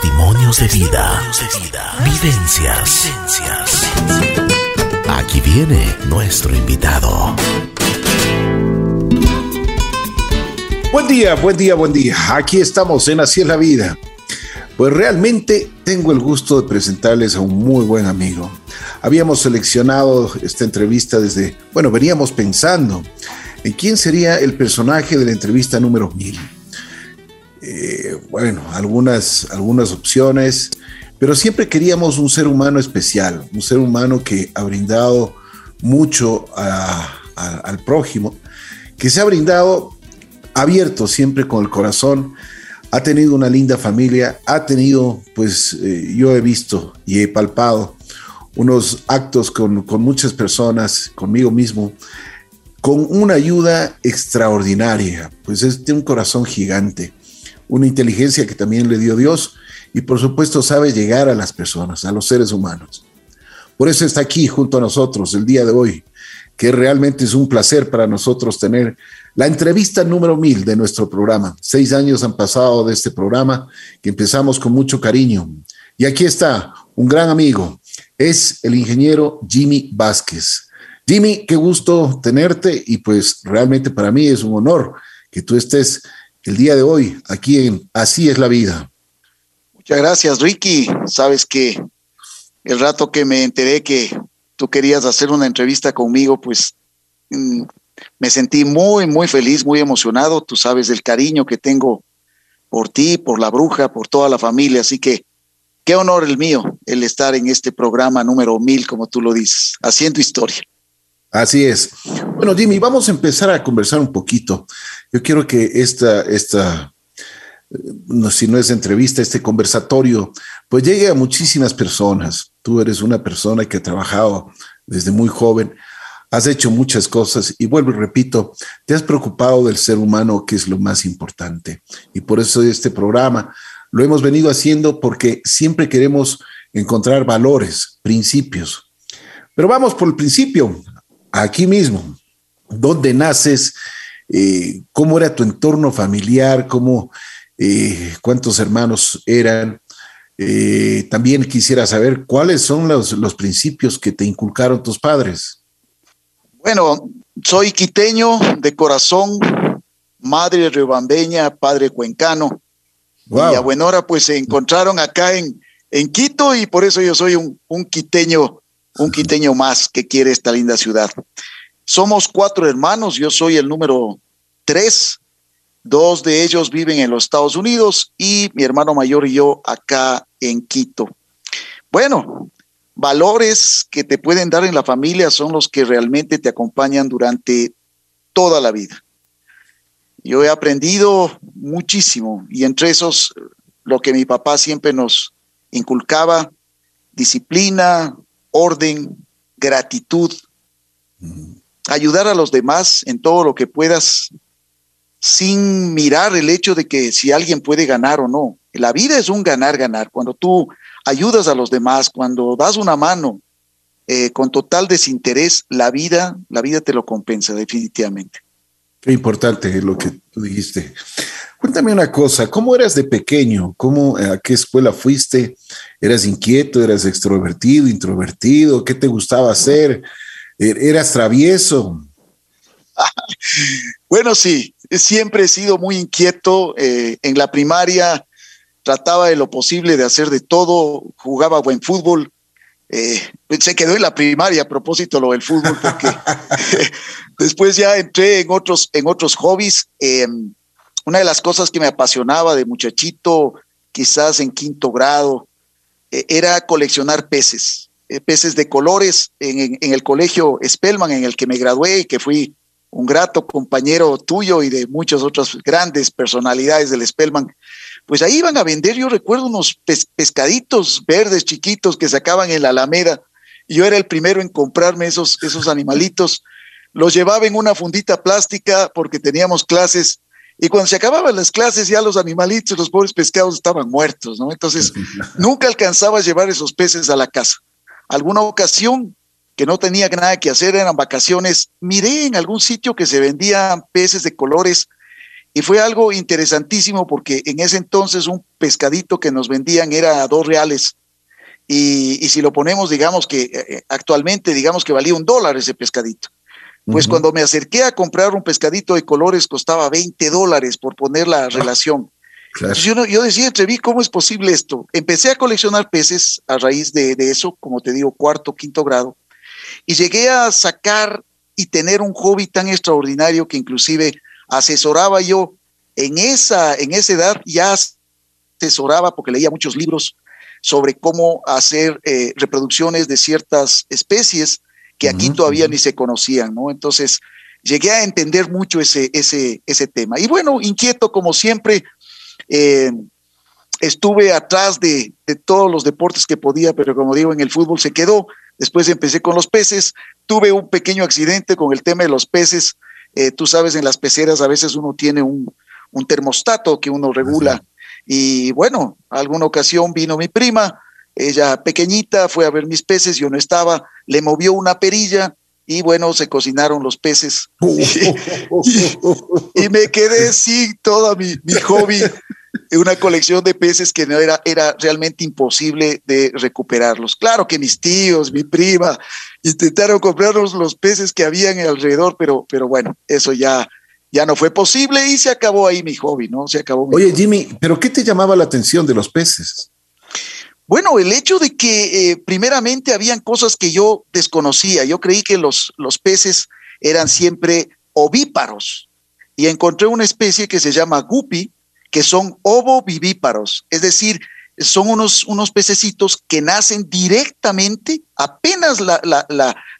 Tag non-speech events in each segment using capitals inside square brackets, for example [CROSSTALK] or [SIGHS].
Testimonios de vida. Vivencias. Aquí viene nuestro invitado. Buen día, buen día, buen día. Aquí estamos en Así es la vida. Pues realmente tengo el gusto de presentarles a un muy buen amigo. Habíamos seleccionado esta entrevista desde, bueno, veníamos pensando en quién sería el personaje de la entrevista número 1000. Eh, bueno, algunas, algunas opciones, pero siempre queríamos un ser humano especial, un ser humano que ha brindado mucho al prójimo, que se ha brindado abierto siempre con el corazón, ha tenido una linda familia, ha tenido, pues eh, yo he visto y he palpado unos actos con, con muchas personas, conmigo mismo, con una ayuda extraordinaria, pues es de un corazón gigante, una inteligencia que también le dio Dios y por supuesto sabe llegar a las personas, a los seres humanos. Por eso está aquí junto a nosotros el día de hoy, que realmente es un placer para nosotros tener la entrevista número mil de nuestro programa. Seis años han pasado de este programa que empezamos con mucho cariño. Y aquí está un gran amigo, es el ingeniero Jimmy Vázquez. Jimmy, qué gusto tenerte y pues realmente para mí es un honor que tú estés el día de hoy aquí en Así es la vida. Muchas gracias, Ricky. Sabes que el rato que me enteré que tú querías hacer una entrevista conmigo, pues mm, me sentí muy, muy feliz, muy emocionado. Tú sabes el cariño que tengo por ti, por la bruja, por toda la familia. Así que qué honor el mío el estar en este programa número mil, como tú lo dices, haciendo historia. Así es. Bueno, Jimmy, vamos a empezar a conversar un poquito. Yo quiero que esta, esta, no, si no es entrevista, este conversatorio, pues llegue a muchísimas personas. Tú eres una persona que ha trabajado desde muy joven, has hecho muchas cosas y vuelvo y repito, te has preocupado del ser humano, que es lo más importante. Y por eso este programa lo hemos venido haciendo porque siempre queremos encontrar valores, principios. Pero vamos por el principio, aquí mismo, ¿dónde naces? Eh, ¿Cómo era tu entorno familiar? ¿Cómo eh, cuántos hermanos eran. Eh, también quisiera saber cuáles son los, los, principios que te inculcaron tus padres. Bueno, soy quiteño de corazón, madre rebambeña, padre cuencano. Y a buena hora pues se encontraron acá en, en Quito y por eso yo soy un, un quiteño, un quiteño más que quiere esta linda ciudad. Somos cuatro hermanos, yo soy el número tres Dos de ellos viven en los Estados Unidos y mi hermano mayor y yo acá en Quito. Bueno, valores que te pueden dar en la familia son los que realmente te acompañan durante toda la vida. Yo he aprendido muchísimo y entre esos lo que mi papá siempre nos inculcaba, disciplina, orden, gratitud, ayudar a los demás en todo lo que puedas sin mirar el hecho de que si alguien puede ganar o no. La vida es un ganar-ganar. Cuando tú ayudas a los demás, cuando das una mano eh, con total desinterés, la vida, la vida te lo compensa definitivamente. Importante lo que tú dijiste. Cuéntame una cosa, ¿cómo eras de pequeño? ¿Cómo, ¿A qué escuela fuiste? ¿Eras inquieto? ¿Eras extrovertido, introvertido? ¿Qué te gustaba hacer? ¿Er-, ¿Eras travieso? [LAUGHS] bueno, sí, siempre he sido muy inquieto. Eh, en la primaria trataba de lo posible de hacer de todo, jugaba buen fútbol. Eh, se quedó en la primaria a propósito lo del fútbol, porque [LAUGHS] [LAUGHS] después ya entré en otros, en otros hobbies. Em, una de las cosas que me apasionaba de muchachito, quizás en quinto grado, e, era coleccionar peces, eh, peces de colores en, el colegio Spellman, en el que me gradué y que fui un grato compañero tuyo y de muchas otras grandes personalidades del Spellman, pues ahí iban a vender, yo recuerdo unos pescaditos verdes chiquitos que sacaban en la Alameda, yo era el primero en comprarme esos, esos animalitos, los llevaba en una fundita plástica porque teníamos clases, y cuando se acababan las clases ya los animalitos, los pobres pescados estaban muertos, ¿no? Entonces, [LAUGHS] nunca alcanzaba a llevar esos peces a la casa. Alguna ocasión que no tenía nada que hacer, eran vacaciones, miré en algún sitio que se vendían peces de colores Y fue algo interesantísimo porque en ese entonces un pescadito que nos vendían era a dos reales. Y, si lo ponemos, digamos que eh, eh, actualmente, digamos que valía un dólar ese pescadito. Pues cuando me acerqué a comprar un pescadito de colores costaba 20 dólares por poner la ah, relación. Yo, yo, decía, entreví, ¿cómo es posible esto? Empecé a coleccionar peces a raíz de, de, eso, como te digo, cuarto, quinto grado, y llegué a sacar y tener un hobby tan extraordinario que inclusive asesoraba yo en esa, en esa edad, ya asesoraba porque leía muchos libros sobre cómo hacer eh, reproducciones de ciertas especies que aquí todavía ni se conocían, ¿no? Entonces, llegué a entender mucho ese, ese, ese tema. Y bueno, inquieto como siempre, eh, estuve atrás de, de, todos los deportes que podía, pero como digo, en el fútbol se quedó. Después empecé con los peces, tuve un pequeño accidente con el tema de los peces. Eh, tú sabes, en las peceras a veces uno tiene un, un termostato que uno regula. Y bueno, alguna ocasión vino mi prima, ella pequeñita, fue a ver mis peces, yo no estaba, le movió una perilla y bueno, se cocinaron los peces. [LAUGHS] y, me quedé sin toda mi, mi hobby una colección de peces que no era, era realmente imposible de recuperarlos. Claro que mis tíos, mi prima, intentaron comprarnos los peces que habían alrededor, pero, pero bueno, eso ya, ya no fue posible y se acabó ahí mi hobby, ¿no? Se acabó. Oye, Jimmy, ¿pero qué te llamaba la atención de los peces? Bueno, el hecho de que eh, primeramente habían cosas que yo desconocía. Yo creí que los, los peces eran siempre ovíparos y encontré una especie que se llama guppy, que son ovovivíparos, es decir, son unos, unos pececitos que nacen directamente, apenas la, la,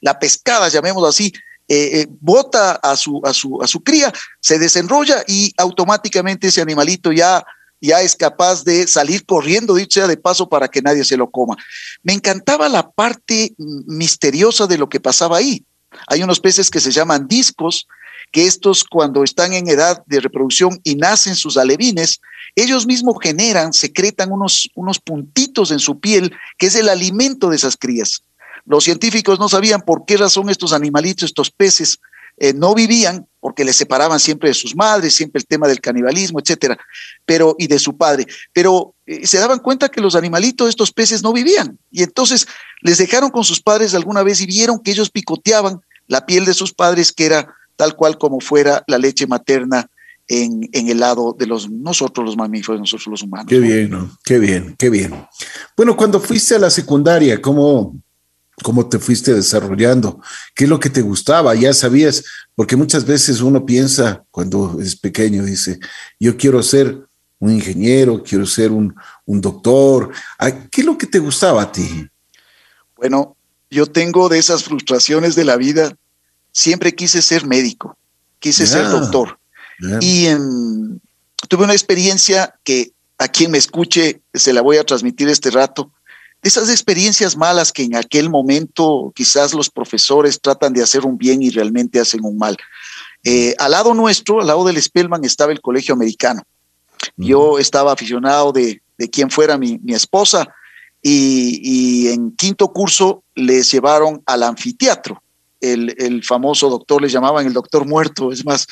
la, pescada, llamémoslo así, eh, eh, bota a su, a, su, a su cría, se desenrolla y automáticamente ese animalito ya, ya es capaz de salir corriendo, dicho sea de paso, para que nadie se lo coma. Me encantaba la parte misteriosa de lo que pasaba ahí. Hay unos peces que se llaman discos, que estos cuando están en edad de reproducción y nacen sus alevines, ellos mismos generan, secretan unos, unos puntitos en su piel, que es el alimento de esas crías. Los científicos no sabían por qué razón estos animalitos, estos peces, eh, no vivían, porque les separaban siempre de sus madres, siempre el tema del canibalismo, etcétera, pero, y de su padre. Pero eh, se daban cuenta que los animalitos, estos peces, no vivían. Y entonces les dejaron con sus padres alguna vez y vieron que ellos picoteaban la piel de sus padres, que era tal cual como fuera la leche materna en, en, el lado de los nosotros los mamíferos, nosotros los humanos. Qué bien, ¿no? qué bien, qué bien. Bueno, cuando fuiste a la secundaria, ¿cómo, ¿cómo te fuiste desarrollando? ¿Qué es lo que te gustaba? Ya sabías, porque muchas veces uno piensa cuando es pequeño, dice, yo quiero ser un ingeniero, quiero ser un, un doctor. ¿Qué es lo que te gustaba a ti? Bueno, yo tengo de esas frustraciones de la vida siempre quise ser médico, quise ser doctor. Y tuve una experiencia que a quien me escuche se la voy a transmitir este rato. De esas experiencias malas que en aquel momento quizás los profesores tratan de hacer un bien y realmente hacen un mal. Eh, al lado nuestro, al lado del Spellman, estaba el colegio americano. Yo estaba aficionado de, de quien fuera mi, mi esposa y, y, en quinto curso les llevaron al anfiteatro el, famoso doctor, les llamaban el doctor muerto, es más,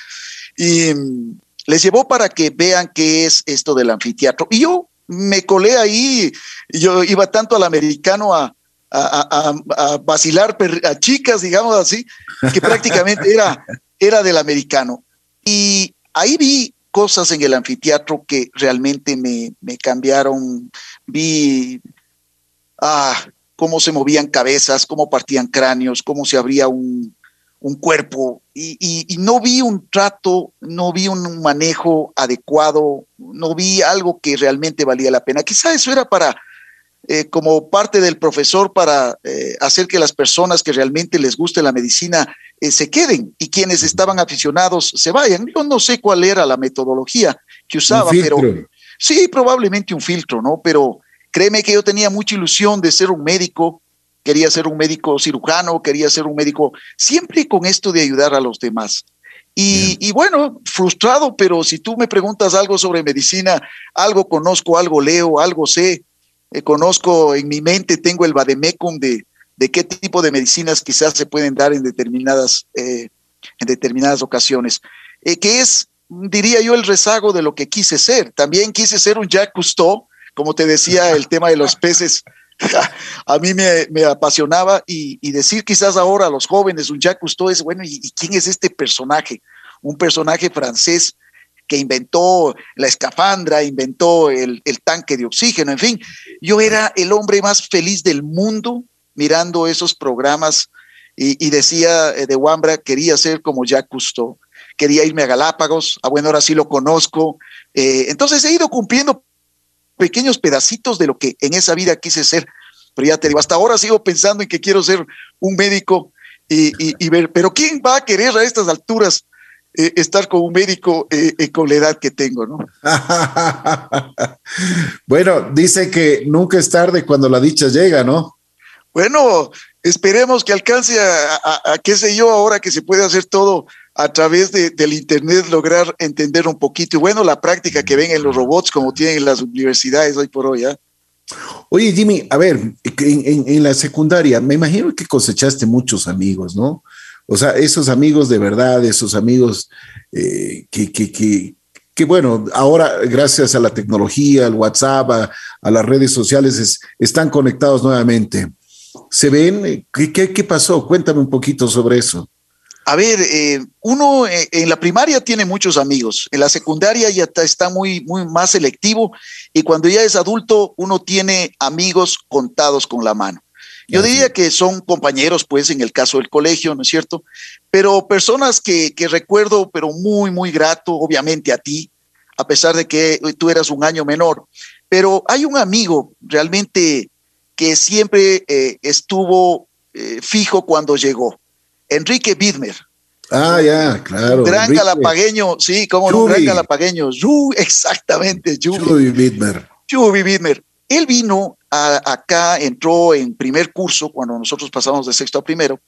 y mm, les llevó para que vean qué es esto del anfiteatro. Y yo me colé ahí, yo iba tanto al americano a, a, vacilar a chicas, digamos así, que prácticamente era, [LAUGHS] era del americano. Y ahí vi cosas en el anfiteatro que realmente me, me cambiaron. Vi ah, cómo se movían cabezas, cómo partían cráneos, cómo se abría un, cuerpo. Y, no vi un trato, no vi un manejo adecuado, no vi algo que realmente valía la pena. Quizá eso era para, eh, como parte del profesor, para eh, hacer que las personas que realmente les guste la medicina eh, se queden y quienes estaban aficionados se vayan. Yo no sé cuál era la metodología que usaba, pero sí, probablemente un filtro, ¿no? Pero Créeme que yo tenía mucha ilusión de ser un médico, quería ser un médico cirujano, quería ser un médico, siempre con esto de ayudar a los demás. Y, bueno, frustrado, pero si tú me preguntas algo sobre medicina, algo conozco, algo leo, algo sé, eh, conozco en mi mente, tengo el vademecum de, de qué tipo de medicinas quizás se pueden dar en determinadas, eh, en determinadas ocasiones, eh, que es diría yo, el rezago de lo que quise ser. También quise ser un Jacques Cousteau, como te decía, el tema de los peces [LAUGHS] a mí me, apasionaba y, decir quizás ahora a los jóvenes, un Jacques Cousteau es, bueno, ¿y, quién es este personaje? Un personaje francés que inventó la escafandra, inventó el, tanque de oxígeno, en fin, yo era el hombre más feliz del mundo mirando esos programas y, decía eh, de Wambra, quería ser como Jacques Cousteau, quería irme a Galápagos, a bueno, ahora sí lo conozco. Eh, entonces he ido cumpliendo pequeños pedacitos de lo que en esa vida quise ser. Pero ya te digo, hasta ahora sigo pensando en que quiero ser un médico y, ver, pero ¿quién va a querer a estas alturas eh, estar con un médico eh, eh, con la edad que tengo, ¿no? [LAUGHS] bueno, dice que nunca es tarde cuando la dicha llega, ¿no? Bueno, esperemos que alcance a, qué sé yo, ahora que se puede hacer todo a través de, del Internet, lograr entender un poquito. Y bueno, la práctica que ven en los robots, como tienen las universidades hoy por hoy, ¿ya? Oye, Jimmy, a ver, en, la secundaria, me imagino que cosechaste muchos amigos, ¿no? O sea, esos amigos de verdad, esos amigos eh, que, que, que, bueno, ahora gracias a la tecnología, al WhatsApp, a, las redes sociales, están conectados nuevamente. ¿Se ven? ¿Qué, qué, pasó? Cuéntame un poquito sobre eso. A ver, eh, uno eh, en la primaria tiene muchos amigos, en la secundaria ya está muy, muy más selectivo y cuando ya es adulto uno tiene amigos contados con la mano. Yo diría que son compañeros, pues, en el caso del colegio, ¿no es cierto? Pero personas que, que recuerdo, pero muy, muy grato, obviamente a ti, a pesar de que tú eras un año menor. Pero hay un amigo realmente que siempre eh, estuvo fijo cuando llegó. Enrique Bidmer. Ah, ya, claro. gran galapagueño, sí, como un gran galapagueño. [LAUGHS] exactamente, Jubi Bidmer. Jubi Bidmer. Él vino acá, entró en primer curso cuando nosotros pasamos de sexto a primero,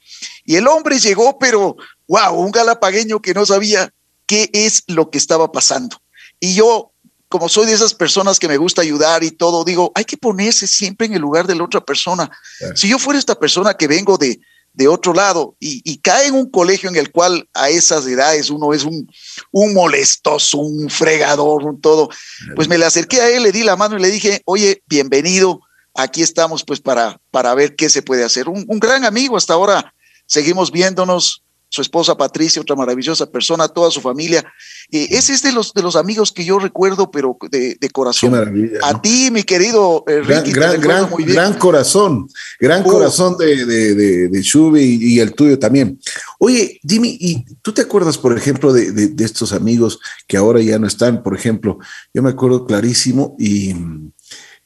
y el hombre llegó, pero wow, un galapagueño que no sabía qué es lo que estaba pasando. Y yo como soy de esas personas que me gusta ayudar y todo, digo, hay que ponerse siempre en el lugar de la otra persona. Si yo fuera esta persona que vengo de, de otro lado y, cae en un colegio en el cual a esas edades uno es un, un molestoso, un fregador, un todo, pues me le acerqué a él, le di la mano y le dije, oye, bienvenido, aquí estamos pues para, para ver qué se puede hacer. Un, un gran amigo, hasta ahora seguimos viéndonos, su esposa Patricia, otra maravillosa persona, toda su familia. Eh, ese es de los, de los amigos que yo recuerdo, pero de, corazón. A ti, mi querido eh, Ricky, gran, gran, gran, corazón, gran oh. corazón de, de, de, Shubi y, el tuyo también. Oye, Jimmy, ¿y tú te acuerdas, por ejemplo, de, estos amigos que ahora ya no están? Por ejemplo, yo me acuerdo clarísimo y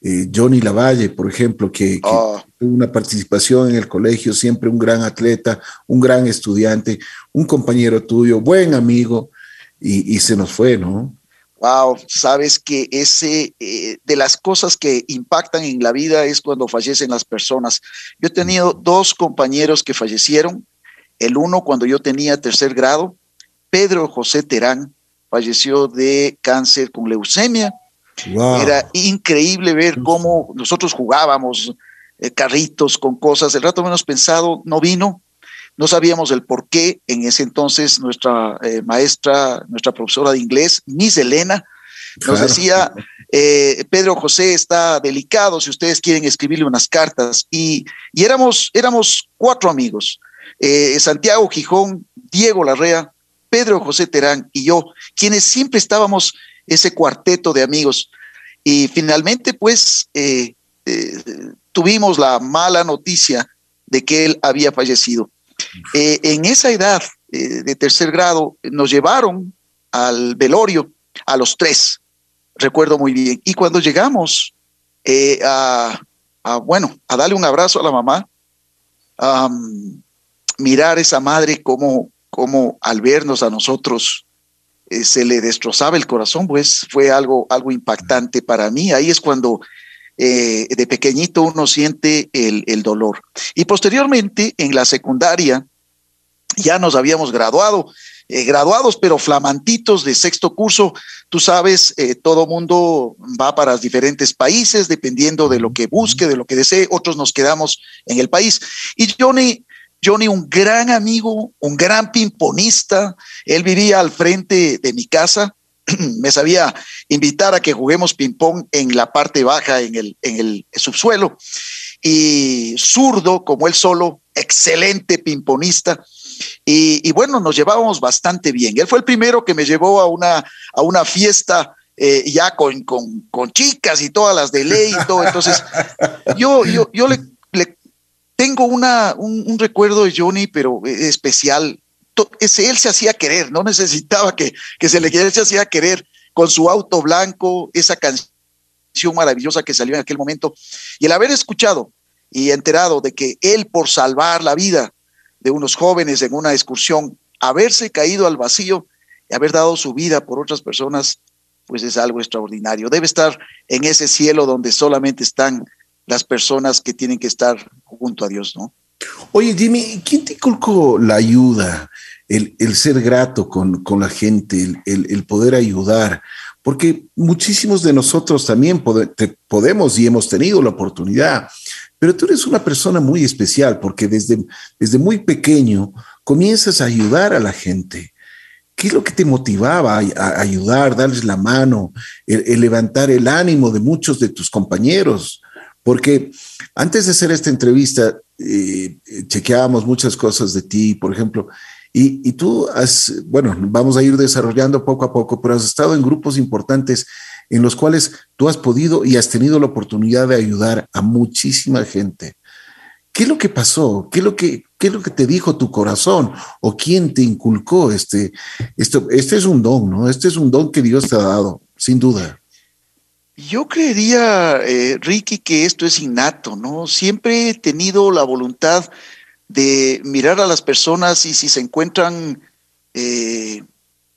eh, Johnny Lavalle, por ejemplo, que, ah. tuvo una participación en el colegio, siempre un gran atleta, un gran estudiante, un compañero tuyo, buen amigo, y, se nos fue, ¿no? Wow, sabes que ese eh, de las cosas que impactan en la vida es cuando fallecen las personas. Yo he tenido dos compañeros que fallecieron, el uno cuando yo tenía tercer grado, Pedro José Terán falleció de cáncer con leucemia era increíble ver cómo nosotros jugábamos eh, carritos con cosas. El rato menos pensado no vino. No sabíamos el por qué. En ese entonces nuestra eh, maestra, nuestra profesora de inglés, Miss Elena, nos decía, eh, Pedro José está delicado si ustedes quieren escribirle unas cartas. Y, y éramos, éramos cuatro amigos. Santiago Gijón, Diego Larrea, Pedro José Terán y yo, quienes siempre estábamos ese cuarteto de amigos. Y finalmente, pues, eh, eh, tuvimos la mala noticia de que él había fallecido. Eh, en esa edad de tercer grado, nos llevaron al velorio a los tres, recuerdo muy bien. Y cuando llegamos a, bueno, a darle un abrazo a la mamá, a mirar esa madre como, como al vernos a nosotros, eh, se le destrozaba el corazón, pues fue algo, algo impactante para mí. Ahí es cuando eh, de pequeñito uno siente el, el, dolor. Y posteriormente, en la secundaria, ya nos habíamos graduado, eh, graduados, pero flamantitos de sexto curso. Tú sabes, todo mundo va para diferentes países, dependiendo de lo que busque, de lo que desee. Otros nos quedamos en el país. Y Johnny Johnny, un gran amigo, un gran pimponista. Él vivía al frente de mi casa. [CLEARS THROAT] Me sabía invitar a que juguemos ping-pong en la parte baja, en el, en el subsuelo. Y zurdo, como él solo, excelente pimponista. Y, bueno, nos llevábamos bastante bien. Él fue el primero que me llevó a una, a una fiesta eh, ya con, con, con, chicas y todas las de ley y todo. Entonces, yo, yo, yo le, le tengo una, un, recuerdo de Johnny, pero especial. Ese, él se hacía querer, no necesitaba que, que se le él se hacía querer con su auto blanco, esa canción maravillosa que salió en aquel momento. Y el haber escuchado y enterado de que él, por salvar la vida de unos jóvenes en una excursión, haberse caído al vacío y haber dado su vida por otras personas, pues es algo extraordinario. Debe estar en ese cielo donde solamente están las personas que tienen que estar junto a Dios, ¿no? Oye, dime, ¿quién te inculcó la ayuda, el, ser grato con, la gente, el, poder ayudar? Porque muchísimos de nosotros también podemos y hemos tenido la oportunidad pero tú eres una persona muy especial porque desde, desde muy pequeño comienzas a ayudar a la gente. ¿Qué es lo que te motivaba a, ayudar, darles la mano, el, levantar el ánimo de muchos de tus compañeros? Porque antes de hacer esta entrevista, eh, chequeábamos muchas cosas de ti, por ejemplo, y, y, tú has, bueno, vamos a ir desarrollando poco a poco, pero has estado en grupos importantes en los cuales tú has podido y has tenido la oportunidad de ayudar a muchísima gente. ¿Qué es lo que pasó? ¿Qué es lo que, qué es lo que te dijo tu corazón? ¿O quién te inculcó este? Esto, este es un don, ¿no? Este es un don que Dios te ha dado, sin duda. Yo creería, eh, Ricky, que esto es innato, ¿no? Siempre he tenido la voluntad de mirar a las personas y si se encuentran eh,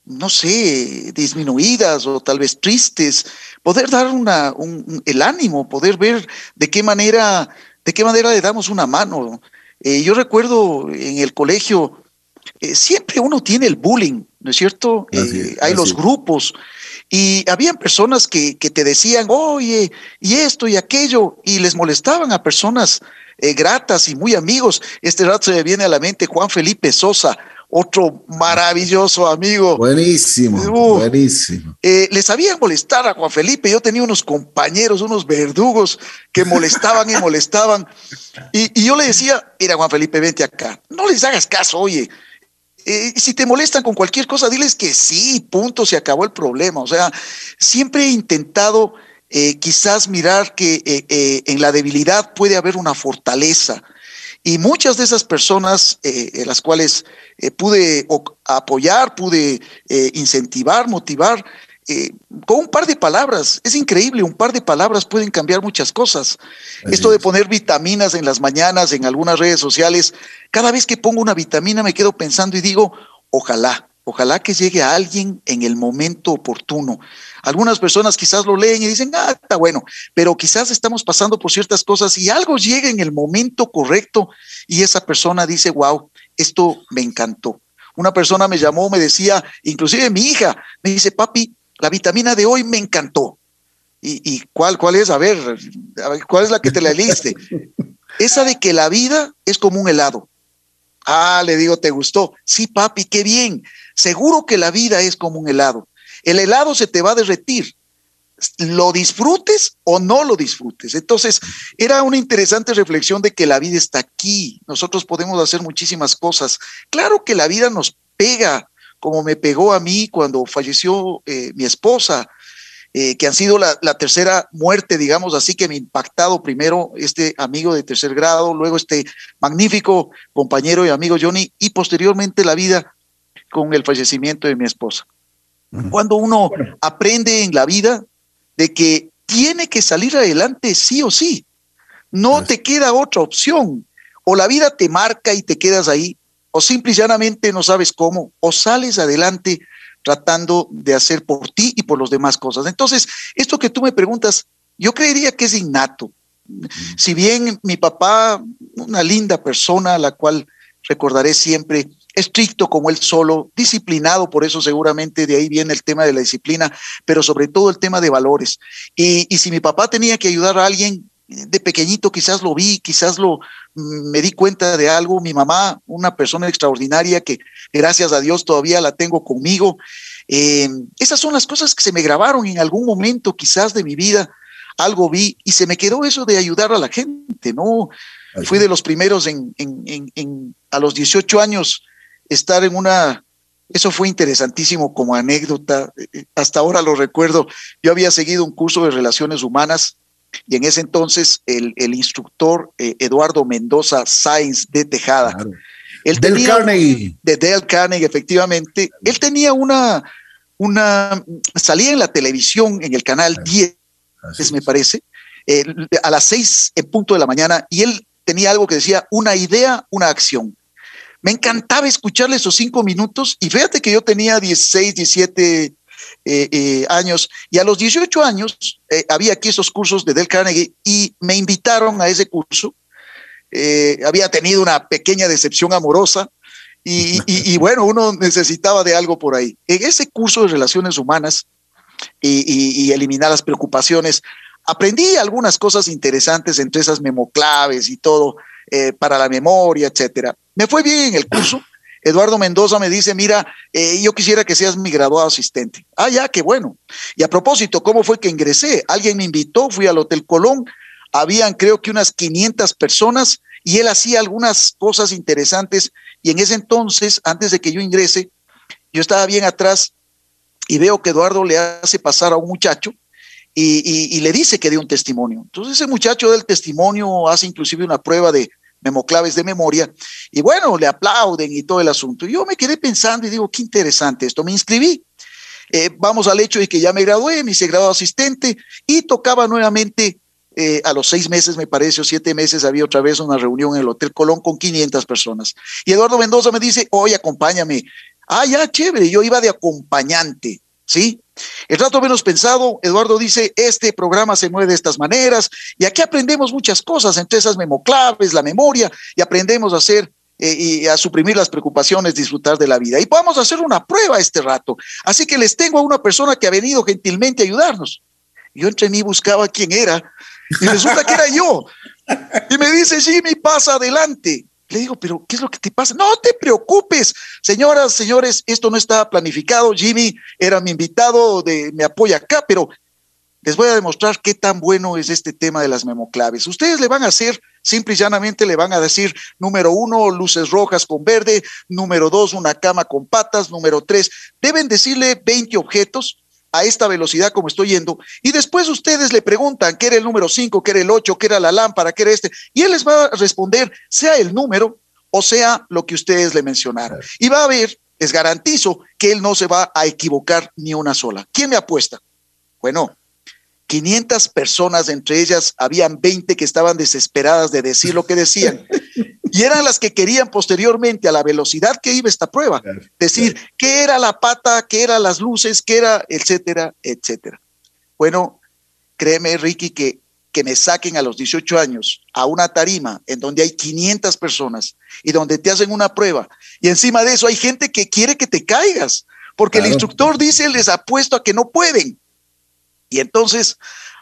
no sé, disminuidas o tal vez tristes, poder dar una, un, el ánimo, poder ver de qué manera, de qué manera le damos una mano. Eh, yo recuerdo en el colegio, siempre uno tiene el bullying, ¿no es cierto? Hay los grupos y habían personas que, que, te decían, oye, y esto y aquello, y les molestaban a personas gratas y muy amigos. Este rato se me viene a la mente Juan Felipe Sosa, otro maravilloso amigo. Buenísimo, buenísimo. Eh, les sabía molestar a Juan Felipe. Yo tenía unos compañeros, unos verdugos que molestaban y [LAUGHS] molestaban. Y, yo le decía, mira Juan Felipe, vente acá. No les hagas caso, oye. Eh, si te molestan con cualquier cosa, diles que sí, punto, se acabó el problema. O sea, siempre he intentado eh, quizás mirar que en la debilidad puede haber una fortaleza y muchas de esas personas, eh, las cuales eh, pude apoyar, pude eh, incentivar, motivar, eh, con un par de palabras, es increíble, un par de palabras pueden cambiar muchas cosas. Esto de poner vitaminas en las mañanas, en algunas redes sociales, cada vez que pongo una vitamina me quedo pensando y digo, ojalá, Ojalá que llegue a alguien en el momento oportuno. Algunas personas quizás lo leen y dicen, ah, está bueno, pero quizás estamos pasando por ciertas cosas y algo llega en el momento correcto y esa persona dice, wow, esto me encantó. Una persona me llamó, me decía, inclusive mi hija, me dice, papi, la vitamina de hoy me encantó. ¿Y, cuál, cuál es? A ver, a ver, ¿cuál es la que te la leíste? [LAUGHS] Esa de que la vida es como un helado. Ah, le digo, ¿te gustó? Sí, papi, qué bien. Seguro que la vida es como un helado. El helado se te va a derretir. Lo disfrutes o no lo disfrutes. Entonces, era una interesante reflexión de que la vida está aquí. Nosotros podemos hacer muchísimas cosas. Claro que la vida nos pega, como me pegó a mí cuando falleció eh, mi esposa, eh, que han sido la, la, tercera muerte, digamos así, que me ha impactado primero este amigo de tercer grado, luego este magnífico compañero y amigo Johnny, y posteriormente la vida con el fallecimiento de mi esposa. Cuando uno aprende en la vida de que tiene que salir adelante sí o sí, no te queda otra opción. O la vida te marca y te quedas ahí, o simple y llanamente no sabes cómo, o sales adelante tratando de hacer por ti y por los demás cosas. Entonces, esto que tú me preguntas, yo creería que es innato. Si bien mi papá, una linda persona, a la cual recordaré siempre, estricto como él solo, disciplinado, por eso seguramente de ahí viene el tema de la disciplina, pero sobre todo el tema de valores. Y, si mi papá tenía que ayudar a alguien, de pequeñito quizás lo vi, quizás lo mm, me di cuenta de algo. Mi mamá, una persona extraordinaria que gracias a Dios todavía la tengo conmigo. Eh, esas son las cosas que se me grabaron en algún momento quizás de mi vida. Algo vi y se me quedó eso de ayudar a la gente, ¿no? Fui de los primeros en, en, a los 18 años estar en una eso fue interesantísimo como anécdota. Hasta ahora lo recuerdo. Yo había seguido un curso de relaciones humanas y en ese entonces el, instructor eh, Eduardo Mendoza Sainz de Tejada. El Del Carnegie. De Del Carnegie, efectivamente. Él tenía una, una, salía en la televisión en el canal 10, me parece, eh, a las 6 en punto de la mañana y él tenía algo que decía una idea, una acción. Me encantaba escucharle esos cinco minutos y fíjate que yo tenía 16, 17 eh, eh, años y a los 18 años eh, había aquí esos cursos de Del Carnegie y me invitaron a ese curso. había tenido una pequeña decepción amorosa y, y, [LAUGHS] bueno, uno necesitaba de algo por ahí. En ese curso de relaciones humanas y, y eliminar las preocupaciones, aprendí algunas cosas interesantes entre esas memoclaves y todo para la memoria, etcétera. Me fue bien en el curso. Eduardo Mendoza me dice, mira, eh, yo quisiera que seas mi graduado asistente. Ah, ya, qué bueno. Y a propósito, ¿cómo fue que ingresé? Alguien me invitó, fui al Hotel Colón, habían creo que unas 500 personas y él hacía algunas cosas interesantes y en ese entonces, antes de que yo ingrese, yo estaba bien atrás y veo que Eduardo le hace pasar a un muchacho y, y le dice que dé un testimonio. Entonces ese muchacho del testimonio hace inclusive una prueba de, memoclaves de memoria, y bueno, le aplauden y todo el asunto. Yo me quedé pensando y digo, qué interesante esto, me inscribí. Eh, vamos al hecho de que ya me gradué, me hice graduado asistente y tocaba nuevamente eh, a los seis meses, me parece, o siete meses, había otra vez una reunión en el Hotel Colón con 500 personas. Y Eduardo Mendoza me dice, oye, acompáñame. Ah, ya, chévere, yo iba de acompañante, ¿sí? El rato menos pensado, Eduardo dice, este programa se mueve de estas maneras y aquí aprendemos muchas cosas, entre esas memoclaves, la memoria, y aprendemos a hacer eh, y a suprimir las preocupaciones, disfrutar de la vida. Y podemos hacer una prueba este rato. Así que les tengo a una persona que ha venido gentilmente a ayudarnos. Yo entre mí buscaba quién era y resulta que era yo. Y me dice, Jimmy, pasa adelante. Le digo, pero ¿qué es lo que te pasa? No te preocupes, señoras, señores, esto no estaba planificado. Jimmy era mi invitado, me apoya acá, pero les voy a demostrar qué tan bueno es este tema de las memoclaves. Ustedes le van a hacer, simple y llanamente le van a decir, número uno, luces rojas con verde, número dos, una cama con patas, número tres, deben decirle 20 objetos a esta velocidad como estoy yendo, y después ustedes le preguntan qué era el número 5, qué era el 8, qué era la lámpara, qué era este, y él les va a responder, sea el número o sea lo que ustedes le mencionaron. Y va a ver, les garantizo que él no se va a equivocar ni una sola. ¿Quién me apuesta? Bueno, 500 personas, entre ellas habían 20 que estaban desesperadas de decir lo que decían. [LAUGHS] Y eran las que querían posteriormente, a la velocidad que iba esta prueba, decir qué era la pata, qué eran las luces, qué era, etcétera, etcétera. Bueno, créeme, Ricky, que, que me saquen a los 18 años a una tarima en donde hay 500 personas y donde te hacen una prueba. Y encima de eso hay gente que quiere que te caigas, porque el instructor dice, les apuesto a que no pueden. Y entonces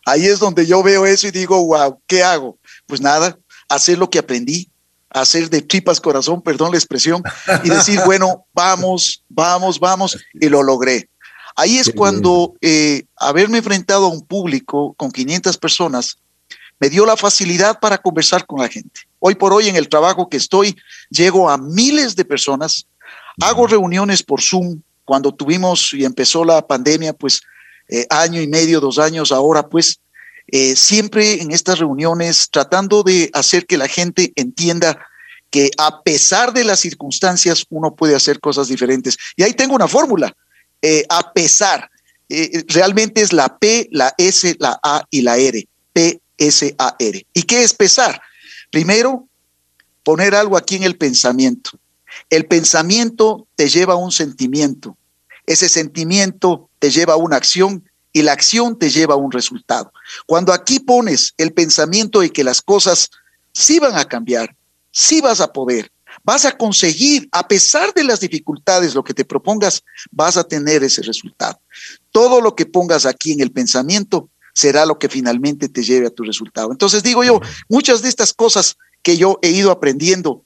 ahí es donde yo veo eso y digo, wow, ¿qué hago? Pues nada, hacer lo que aprendí, hacer de tripas corazón, perdón la expresión, y decir, [LAUGHS] bueno, vamos, vamos, vamos, y lo logré. Ahí es cuando eh, haberme enfrentado a un público con 500 personas me dio la facilidad para conversar con la gente. Hoy por hoy en el trabajo que estoy, llego a miles de personas, hago reuniones por Zoom. Cuando tuvimos y empezó la pandemia, pues eh, año y medio, dos años ahora, pues eh, siempre en estas reuniones tratando de hacer que la gente entienda que a pesar de las circunstancias uno puede hacer cosas diferentes. Y ahí tengo una fórmula, eh, a pesar, realmente es la P, la S, la A y la R, P, S, A, R. ¿Y qué es pesar? Primero, poner algo aquí en el pensamiento. El pensamiento te lleva a un sentimiento. Ese sentimiento te lleva a una acción y la acción te lleva a un resultado. Cuando aquí pones el pensamiento de que las cosas sí van a cambiar, sí vas a poder, vas a conseguir, a pesar de las dificultades, lo que te propongas, vas a tener ese resultado. Todo lo que pongas aquí en el pensamiento será lo que finalmente te lleve a tu resultado. Entonces digo yo, muchas de estas cosas que yo he ido aprendiendo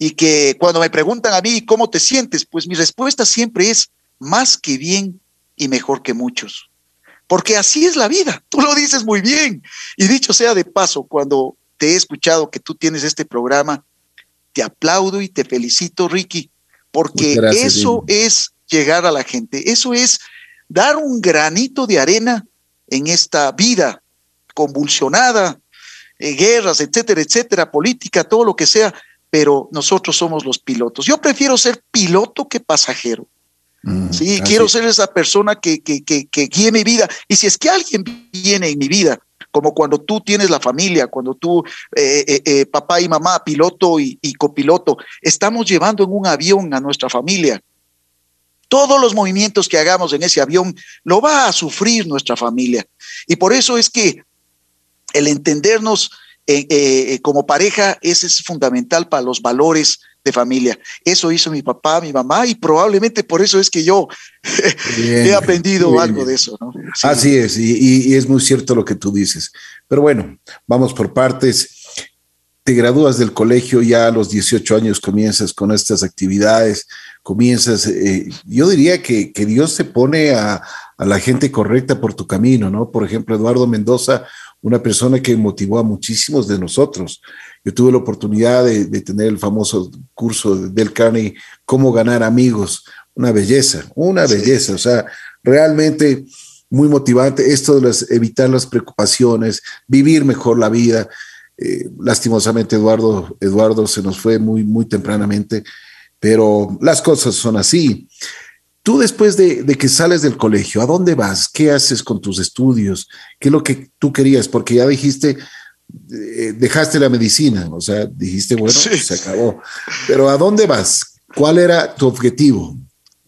y que cuando me preguntan a mí cómo te sientes, pues mi respuesta siempre es más que bien y mejor que muchos. Porque así es la vida, tú lo dices muy bien. Y dicho sea de paso, cuando te he escuchado que tú tienes este programa, te aplaudo y te felicito, Ricky, porque eso es llegar a la gente, eso es dar un granito de arena en esta vida convulsionada, eh, guerras, etcétera, etcétera, política, todo lo que sea, pero nosotros somos los pilotos. Yo prefiero ser piloto que pasajero. Mm, sí, quiero ser esa persona que, que, que, que guíe mi vida. Y si es que alguien viene en mi vida, como cuando tú tienes la familia, cuando tú, eh, eh, papá y mamá, piloto y, y, copiloto, estamos llevando en un avión a nuestra familia. Todos los movimientos que hagamos en ese avión lo va a sufrir nuestra familia. Y por eso es que el entendernos eh, eh, como pareja ese es fundamental para los valores de familia. Eso hizo mi papá, mi mamá, y probablemente por eso es que yo [LAUGHS] he aprendido algo de eso. ¿no? Así es, y, y, es muy cierto lo que tú dices. Pero bueno, vamos por partes. Te gradúas del colegio ya a los 18 años, comienzas con estas actividades, comienzas, eh, yo diría que, que, Dios se pone a, a, la gente correcta por tu camino, ¿no? Por ejemplo, Eduardo Mendoza, una persona que motivó a muchísimos de nosotros. Yo tuve la oportunidad de, de tener el famoso curso del Carney, Cómo ganar amigos, una belleza, una sí. belleza, o sea, realmente muy motivante esto de las, evitar las preocupaciones, vivir mejor la vida. Eh, lastimosamente Eduardo, Eduardo se nos fue muy, muy tempranamente, pero las cosas son así. Tú después de, de, que sales del colegio, ¿a dónde vas? ¿Qué haces con tus estudios? ¿Qué es lo que tú querías? Porque ya dijiste, dejaste la medicina, o sea, dijiste, bueno, sí. se acabó. Pero ¿a dónde vas? ¿Cuál era tu objetivo?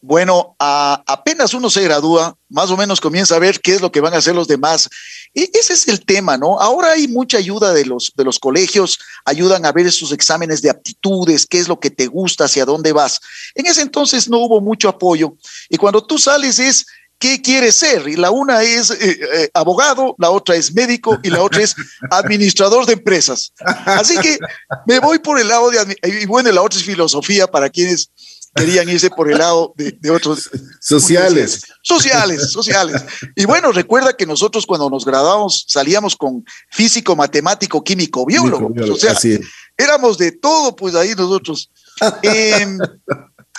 Bueno, a, apenas uno se gradúa, más o menos comienza a ver qué es lo que van a hacer los demás. Y ese es el tema, ¿no? Ahora hay mucha ayuda de los, de los colegios, ayudan a ver esos exámenes de aptitudes, qué es lo que te gusta, hacia dónde vas. En ese entonces no hubo mucho apoyo. Y cuando tú sales es, ¿qué quieres ser? Y la una es eh, eh, abogado, la otra es médico y la otra es [LAUGHS] administrador de empresas. Así que me voy por el lado de, y bueno, la otra es filosofía para quienes querían irse por el lado de, de otros sociales. Sociales, sociales. Y bueno, recuerda que nosotros cuando nos graduamos salíamos con físico, matemático, químico, biólogo. biólogo o sea, éramos de todo, pues ahí nosotros. [LAUGHS] Eh,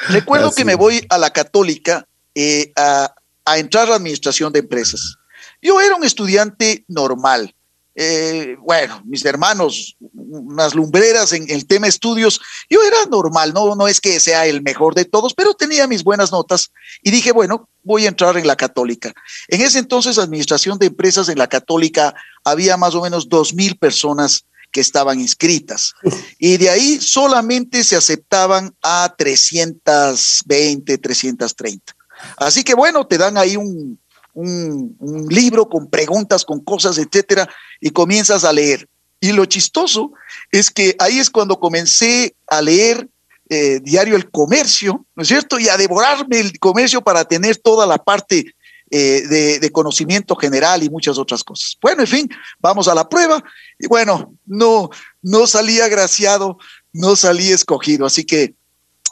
recuerdo así. que me voy a la católica eh, a, a entrar a la administración de empresas. Yo era un estudiante normal, eh, bueno, mis hermanos, unas lumbreras en el tema estudios, yo era normal, no, no es que sea el mejor de todos, pero tenía mis buenas notas y dije, bueno, voy a entrar en la católica. En ese entonces, administración de empresas en la católica, había más o menos dos mil personas que estaban inscritas. Y de ahí solamente se aceptaban a 320, 330. Así que bueno, te dan ahí un, un, libro con preguntas, con cosas, etcétera, y comienzas a leer. Y lo chistoso es que ahí es cuando comencé a leer eh, diario El Comercio, ¿no es cierto? Y a devorarme el comercio para tener toda la parte eh, de, de, conocimiento general y muchas otras cosas. Bueno, en fin, vamos a la prueba. Y bueno, no, no salí agraciado, no salí escogido. Así que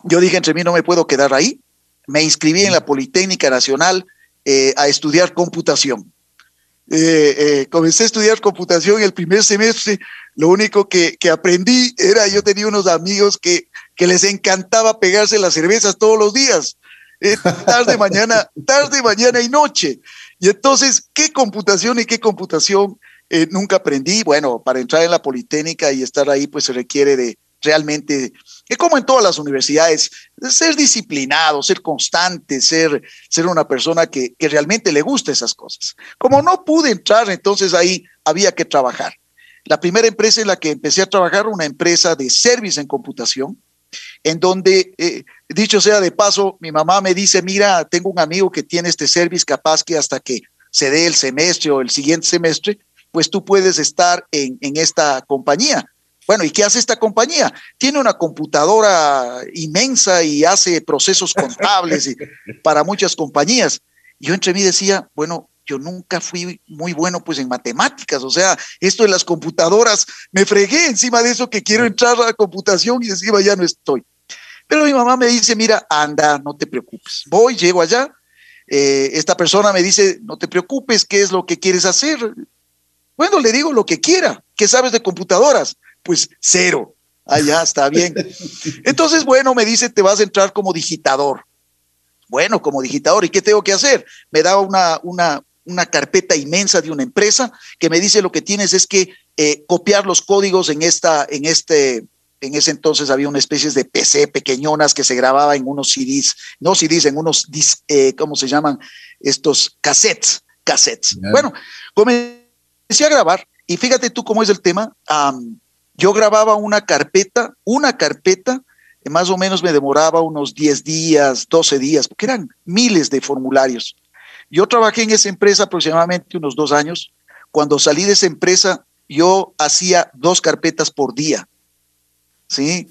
yo dije, entre mí no me puedo quedar ahí. Me inscribí en la Politécnica Nacional eh, a estudiar computación. Eh, eh, comencé a estudiar computación el primer semestre, lo único que, que, aprendí era, yo tenía unos amigos que, que les encantaba pegarse las cervezas todos los días, tarde, [LAUGHS] mañana, tarde, mañana y noche. Y entonces, ¿qué computación y qué computación nunca aprendí? Bueno, para entrar en la Politécnica y estar ahí, pues se requiere de realmente que como en todas las universidades, ser disciplinado, ser constante, ser, ser una persona que, que realmente le guste esas cosas. Como no pude entrar, entonces ahí había que trabajar. La primera empresa en la que empecé a trabajar, una empresa de service en computación, en donde, eh, dicho sea de paso, mi mamá me dice, mira, tengo un amigo que tiene este service capaz que hasta que se dé el semestre o el siguiente semestre, pues tú puedes estar en, en esta compañía bueno, ¿y qué hace esta compañía? Tiene una computadora inmensa y hace procesos contables [LAUGHS] para muchas compañías. Yo entre mí decía, bueno, yo nunca fui muy bueno pues en matemáticas, o sea, esto de las computadoras, me fregué encima de eso que quiero entrar a la computación y encima ya no estoy. Pero mi mamá me dice, mira, anda, no te preocupes. Voy, llego allá. Eh, esta persona me dice, no te preocupes, ¿qué es lo que quieres hacer? Bueno, le digo lo que quiera. ¿Qué sabes de computadoras? Pues cero. Allá está bien. [LAUGHS] Entonces, bueno, me dice, te vas a entrar como digitador. Bueno, como digitador, ¿y qué tengo que hacer? Me da una, una, una carpeta inmensa de una empresa que me dice lo que tienes es que eh, copiar los códigos en esta, en este, en ese entonces había una especie de PC pequeñonas que se grababa en unos CDs, no CDs, en unos, eh, ¿cómo se llaman? Estos cassettes, cassettes. Bueno, comencé a grabar y fíjate tú cómo es el tema. Yo grababa una carpeta, una carpeta, más o menos me demoraba unos 10 días, 12 días, porque eran miles de formularios. Yo trabajé en esa empresa aproximadamente unos dos años. Cuando salí de esa empresa, yo hacía dos carpetas por día ¿sí?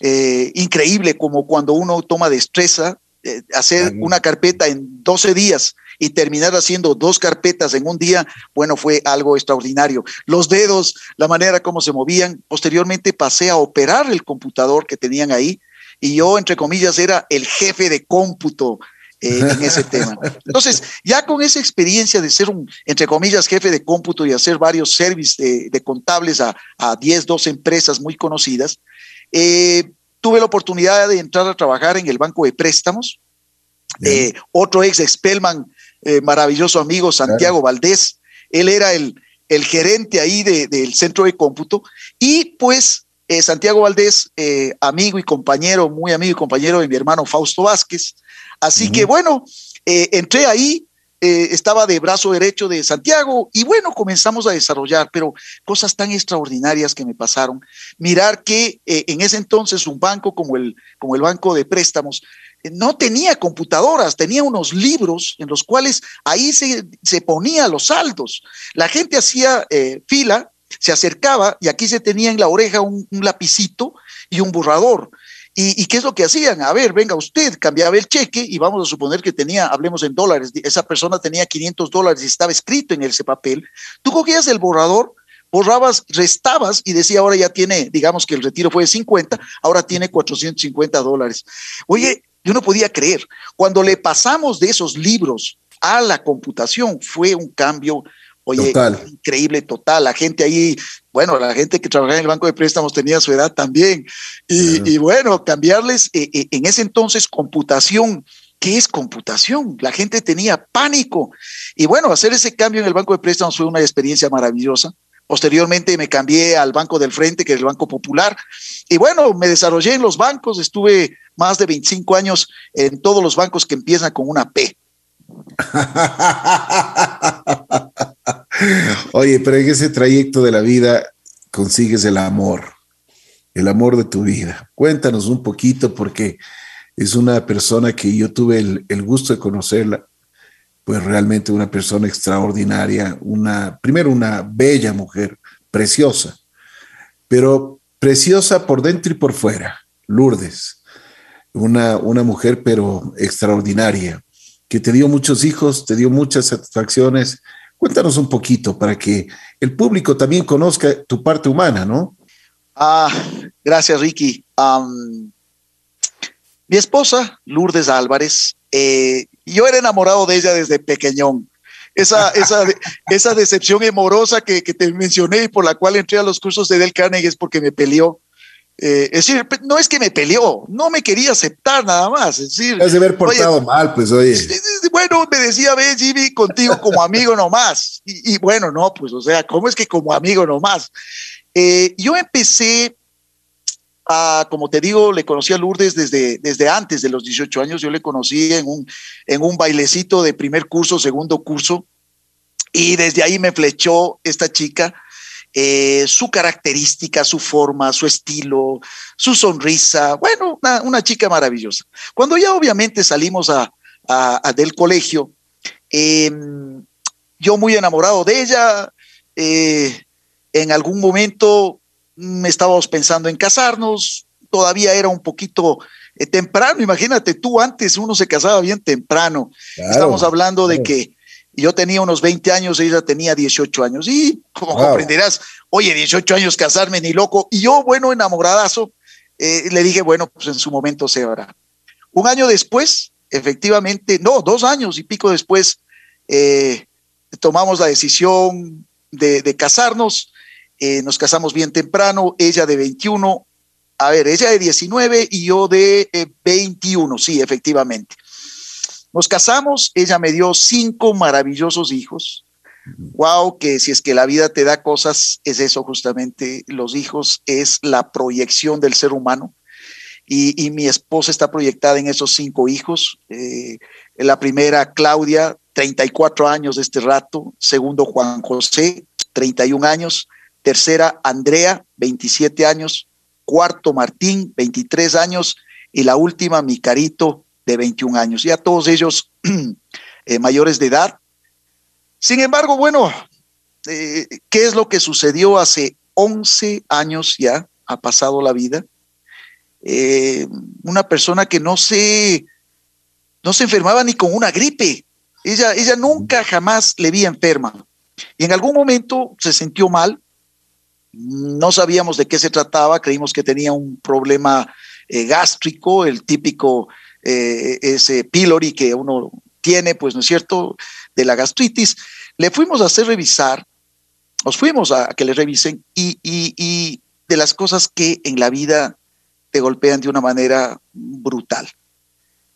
Eh, increíble como cuando uno toma destreza, eh, hacer una carpeta en 12 días y terminar haciendo dos carpetas en un día, bueno, fue algo extraordinario. Los dedos, la manera como se movían, posteriormente pasé a operar el computador que tenían ahí y yo, entre comillas, era el jefe de cómputo eh, en ese [LAUGHS] tema. Entonces, ya con esa experiencia de ser un, entre comillas, jefe de cómputo y hacer varios servicios de, contables a, a 10, 12 empresas muy conocidas, eh, tuve la oportunidad de entrar a trabajar en el banco de préstamos. Eh, otro ex Spellman, eh, maravilloso amigo, Santiago Valdés, él era el, el gerente ahí del centro de cómputo. Y pues Santiago Valdés, amigo y compañero, muy amigo y compañero de mi hermano Fausto Vázquez. Así que bueno, entré ahí, eh, estaba de brazo derecho de Santiago y bueno, comenzamos a desarrollar, pero cosas tan extraordinarias que me pasaron. Mirar que eh, en ese entonces un banco como el, como el Banco de Préstamos eh, no tenía computadoras, tenía unos libros en los cuales ahí se, se ponía los saldos. La gente hacía fila, se acercaba y aquí se tenía en la oreja un, lapicito y un borrador. ¿Y, qué es lo que hacían? A ver, venga usted, cambiaba el cheque y vamos a suponer que tenía, hablemos en dólares, esa persona tenía 500 dólares y estaba escrito en ese papel. Tú cogías el borrador, borrabas, restabas y decía, ahora ya tiene, digamos que el retiro fue de 50, ahora tiene 450 dólares. Oye, yo no podía creer. Cuando le pasamos de esos libros a la computación, fue un cambio Oye, increíble, total. La gente ahí, bueno, la gente que trabajaba en el banco de préstamos tenía su edad también. Y, bueno, cambiarles eh, eh, en ese entonces computación. ¿Qué es computación? La gente tenía pánico. Y bueno, hacer ese cambio en el banco de préstamos fue una experiencia maravillosa. Posteriormente me cambié al Banco del Frente, que es el Banco Popular. Y bueno, me desarrollé en los bancos. Estuve más de 25 años en todos los bancos que empiezan con una P. [LAUGHS] Oye, pero en ese trayecto de la vida consigues el amor, el amor de tu vida. Cuéntanos un poquito porque es una persona que yo tuve el, gusto de conocerla, pues realmente una persona extraordinaria, una, primero una bella mujer, preciosa, pero preciosa por dentro y por fuera, Lourdes, una, una mujer pero extraordinaria, que te dio muchos hijos, te dio muchas satisfacciones, Cuéntanos un poquito para que el público también conozca tu parte humana, ¿no? Ah, gracias, Ricky. mi esposa, Lourdes Álvarez, eh, yo era enamorado de ella desde pequeñón. Esa, esa, [LAUGHS] esa decepción amorosa que, que, te mencioné y por la cual entré a los cursos de Del Carnegie es porque me peleó. Eh, es decir, no es que me peleó, no me quería aceptar nada más. Es decir, has de haber portado mal, pues oye. Bueno, me decía, ve, Jimmy, contigo como amigo nomás. Y, y bueno, no, pues, o sea, ¿cómo es que como amigo nomás? Eh, yo empecé como te digo, le conocí a Lourdes desde, desde antes de los 18 años. Yo le conocí en un, en un bailecito de primer curso, segundo curso. Y desde ahí me flechó esta chica eh, su característica, su forma, su estilo, su sonrisa. Bueno, una, chica maravillosa. Cuando ya obviamente salimos a, del colegio, em, yo muy enamorado de ella, eh, en algún momento estábamos pensando en casarnos, todavía era un poquito eh, temprano, imagínate tú, antes uno se casaba bien temprano, estamos hablando de que yo tenía unos 20 años, ella tenía 18 años. Y como comprenderás, oye, 18 años casarme ni loco. Y yo, bueno, enamoradazo, eh, le dije, bueno, pues en su momento se hará. Un año después, efectivamente, no, dos años y pico después, eh, tomamos la decisión de, casarnos. Eh, nos casamos bien temprano, ella de 21, a ver, ella de 19 y yo de 21, sí, efectivamente. Nos casamos, ella me dio cinco maravillosos hijos. Wow, que si es que la vida te da cosas, es eso justamente. Los hijos es la proyección del ser humano. Y, mi esposa está proyectada en esos cinco hijos. Eh, la primera, Claudia, 34 años de este rato. Segundo, Juan José, 31 años. Tercera, Andrea, 27 años. Cuarto, Martín, 23 años. Y la última, mi carito, de 21 años, ya todos ellos [CLEARS THROAT] eh, mayores de edad. Sin embargo, bueno, eh, ¿qué es lo que sucedió hace 11 años ya? Ha pasado la vida. Eh, una persona que no se, no se enfermaba ni con una gripe. Ella, ella nunca jamás le vi enferma. Y en algún momento se sintió mal. No sabíamos de qué se trataba, creímos que tenía un problema gástrico, el típico eh, ese pylori que uno tiene, pues, ¿no es cierto?, de la gastritis. Le fuimos a hacer revisar, nos fuimos a, que le revisen y, y de las cosas que en la vida te golpean de una manera brutal.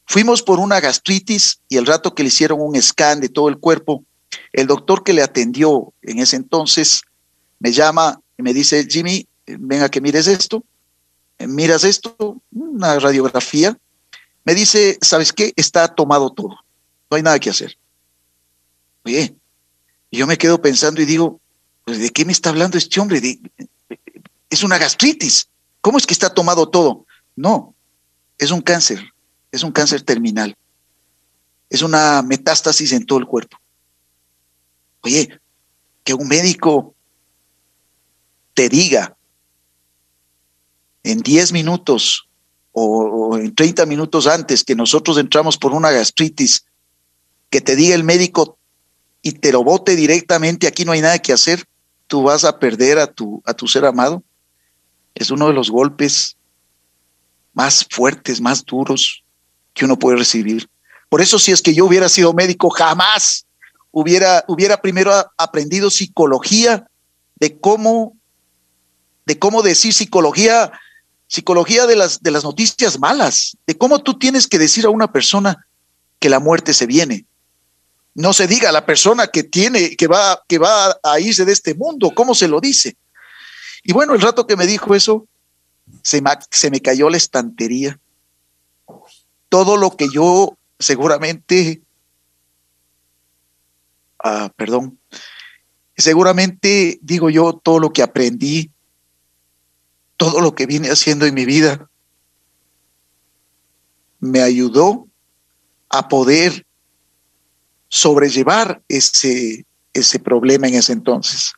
Fuimos por una gastritis y el rato que le hicieron un scan de todo el cuerpo, el doctor que le atendió en ese entonces me llama y me dice, Jimmy, venga que mires esto, miras esto, una radiografía, me dice, ¿sabes qué? Está tomado todo. No hay nada que hacer. Oye, yo me quedo pensando y digo, pues, ¿de qué me está hablando este hombre? es una gastritis. ¿Cómo es que está tomado todo? No, es un cáncer, es un cáncer terminal. Es una metástasis en todo el cuerpo. Oye, que un médico te diga en 10 minutos o, en 30 minutos antes que nosotros entramos por una gastritis, que te diga el médico y te lo bote directamente, aquí no hay nada que hacer, tú vas a perder a tu, a tu ser amado. Es uno de los golpes más fuertes, más duros que uno puede recibir. Por eso si es que yo hubiera sido médico, jamás hubiera, hubiera primero aprendido psicología de cómo, de cómo decir psicología psicología de las, de las noticias malas, de cómo tú tienes que decir a una persona que la muerte se viene. No se diga a la persona que tiene, que va, que va a irse de este mundo, ¿cómo se lo dice? Y bueno, el rato que me dijo eso, se me, se me cayó la estantería. Todo lo que yo seguramente, ah, perdón, seguramente digo yo, todo lo que aprendí, todo lo que vine haciendo en mi vida me ayudó a poder sobrellevar ese, ese problema en ese entonces.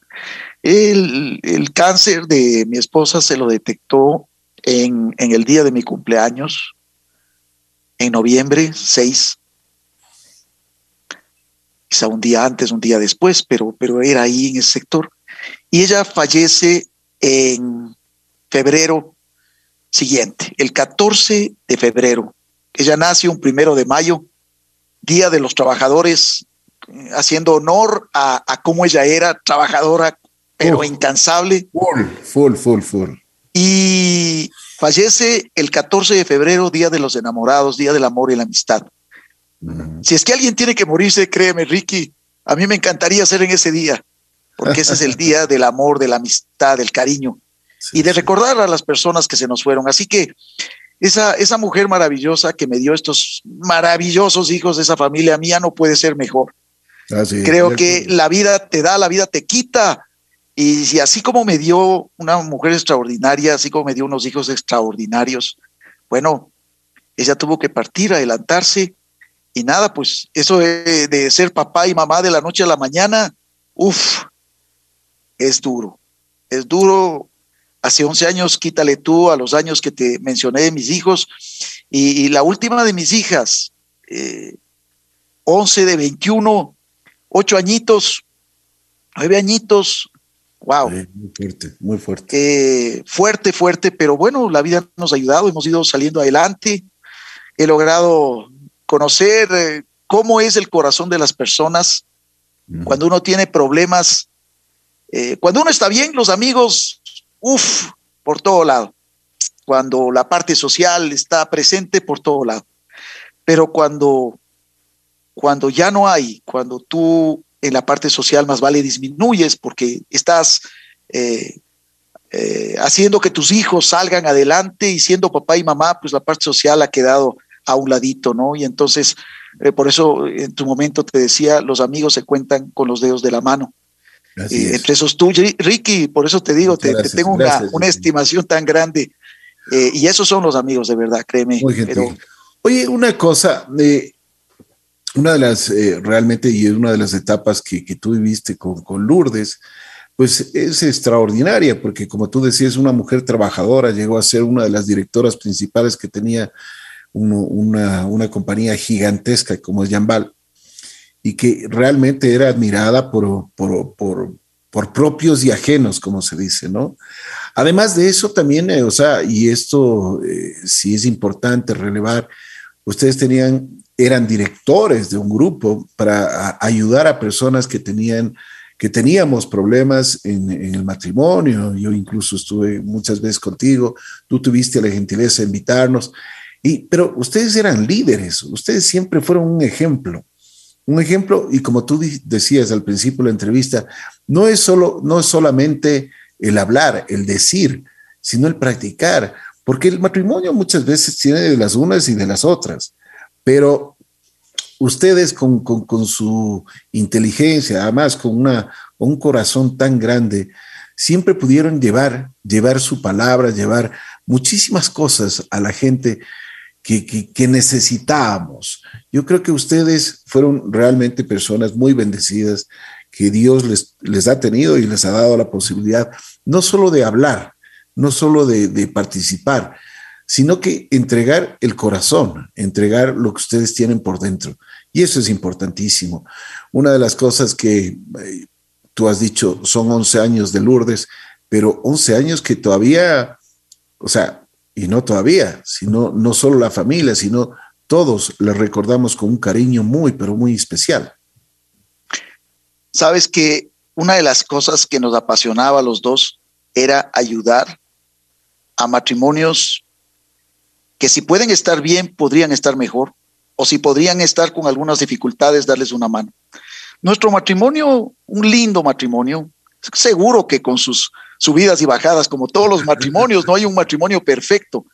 El, cáncer de mi esposa se lo detectó en, en, el día de mi cumpleaños, en noviembre 6. Quizá un día antes, un día después, pero, pero era ahí en ese sector. Y ella fallece en febrero siguiente, el 14 de febrero. Ella nace un primero de mayo, Día de los Trabajadores, eh, haciendo honor a, cómo ella era trabajadora, pero incansable. Full, full, full, full. Y fallece el 14 de febrero, Día de los Enamorados, Día del Amor y la Amistad. Si es que alguien tiene que morirse, créeme, Ricky, a mí me encantaría ser en ese día, porque ese es el día del amor, de la amistad, del cariño y de recordar a las personas que se nos fueron. Así que esa, esa mujer maravillosa que me dio estos maravillosos hijos de esa familia mía no puede ser mejor. Creo que la vida te da, la vida te quita. Y si así como me dio una mujer extraordinaria, así como me dio unos hijos extraordinarios, bueno, ella tuvo que partir, adelantarse. Y nada, pues eso de, de ser papá y mamá de la noche a la mañana, uff, es duro. Es duro hace 11 años, quítale tú a los años que te mencioné de mis hijos, y, la última de mis hijas, 11 eh, de 21, ocho añitos, nueve añitos, wow. muy fuerte, muy fuerte. Eh, fuerte, fuerte, pero bueno, la vida nos ha ayudado, hemos ido saliendo adelante, he logrado conocer eh, cómo es el corazón de las personas cuando uno tiene problemas. Eh, cuando uno está bien, los amigos, uff, por todo lado. Cuando la parte social está presente por todo lado. Pero cuando, cuando ya no hay, cuando tú en la parte social más vale disminuyes porque estás eh, eh, haciendo que tus hijos salgan adelante y siendo papá y mamá, pues la parte social ha quedado a un ladito, ¿no? Y entonces, eh, por eso en tu momento te decía, los amigos se cuentan con los dedos de la mano. Entre esos tú, Ricky, por eso te digo, te, tengo una, una, estimación tan grande. y esos son los amigos, de verdad, créeme. Pero, Oye, una cosa, una de las, eh, realmente, y una de las etapas que, que tú viviste con, con, Lourdes, pues es extraordinaria, porque como tú decías, una mujer trabajadora, llegó a ser una de las directoras principales que tenía una, una, compañía gigantesca como es Jambal, y que realmente era admirada por, por, por, por, propios y ajenos, como se dice, ¿no? Además de eso también, eh, o sea, y esto eh, sí es importante relevar, ustedes tenían eran directores de un grupo para ayudar a personas que tenían que teníamos problemas en, el matrimonio. Yo incluso estuve muchas veces contigo, tú tuviste la gentileza de invitarnos, y, pero ustedes eran líderes, ustedes siempre fueron un ejemplo. Un ejemplo, y como tú decías al principio de la entrevista, no es, solo, no es solamente el hablar, el decir, sino el practicar, porque el matrimonio muchas veces tiene de las unas y de las otras pero ustedes con, su inteligencia, además con una, un corazón tan grande, siempre pudieron llevar, llevar su palabra, llevar muchísimas cosas a la gente que, necesitábamos. Yo creo que ustedes fueron realmente personas muy bendecidas, que Dios les, les ha tenido y les ha dado la posibilidad no solo de hablar, no solo de, de participar, sino que entregar el corazón, entregar lo que ustedes tienen por dentro. Y eso es importantísimo. Una de las cosas que eh, tú has dicho son 11 años de Lourdes, pero 11 años que todavía, o sea, y no todavía, sino no solo la familia, sino todos la recordamos con un cariño muy, pero muy especial. Sabes que una de las cosas que nos apasionaba a los dos era ayudar a matrimonios que si pueden estar bien, podrían estar mejor, o si podrían estar con algunas dificultades, darles una mano. Nuestro matrimonio, un lindo matrimonio, seguro que con sus subidas y bajadas, como todos los matrimonios, no hay un matrimonio perfecto,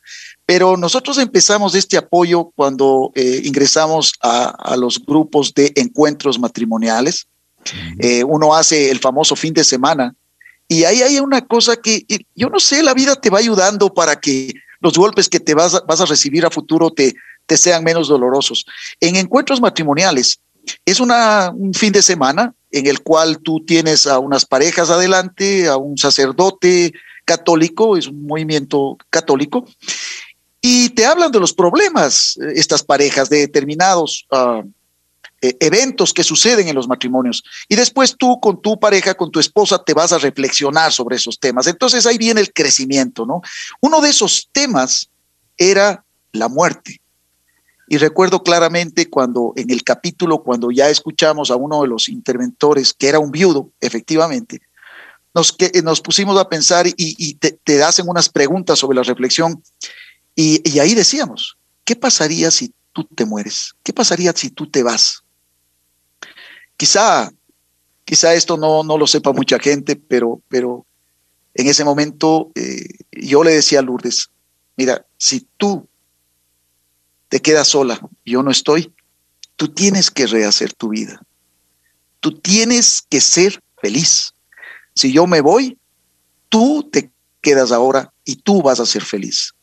pero nosotros empezamos este apoyo cuando eh, ingresamos a, los grupos de encuentros matrimoniales. Eh, uno hace el famoso fin de semana y ahí hay una cosa que yo no sé, la vida te va ayudando para que los golpes que te vas a, vas a recibir a futuro te, te sean menos dolorosos. En encuentros matrimoniales, es una, un fin de semana en el cual tú tienes a unas parejas adelante, a un sacerdote católico, es un movimiento católico, y te hablan de los problemas, eh, estas parejas, de determinados uh, eh, eventos que suceden en los matrimonios. Y después tú con tu pareja, con tu esposa, te vas a reflexionar sobre esos temas. Entonces ahí viene el crecimiento, ¿no? Uno de esos temas era la muerte. Y recuerdo claramente cuando en el capítulo, cuando ya escuchamos a uno de los interventores, que era un viudo, efectivamente, nos, nos pusimos a pensar y, te, hacen unas preguntas sobre la reflexión. Y, y ahí decíamos, ¿qué pasaría si tú te mueres? ¿Qué pasaría si tú te vas? Quizá, quizá esto no, no lo sepa mucha gente, pero, pero en ese momento eh, yo le decía a Lourdes, mira, si tú te quedas sola, yo no estoy, tú tienes que rehacer tu vida. Tú tienes que ser feliz. Si yo me voy, tú te quedas ahora y tú vas a ser feliz.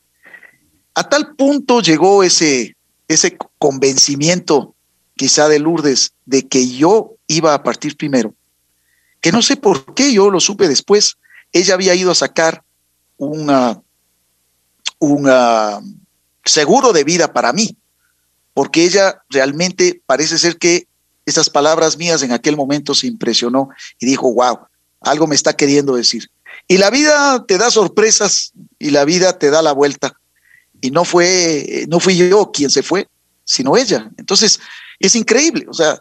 A tal punto llegó ese, ese convencimiento quizá de Lourdes, de que yo iba a partir primero, que no sé por qué yo lo supe después, ella había ido a sacar una, seguro de vida para mí, porque ella realmente parece ser que esas palabras mías en aquel momento se impresionó y dijo, wow, algo me está queriendo decir. Y la vida te da sorpresas y la vida te da la vuelta. Y no fue, no fui yo quien se fue, sino ella. Entonces, es increíble, o sea,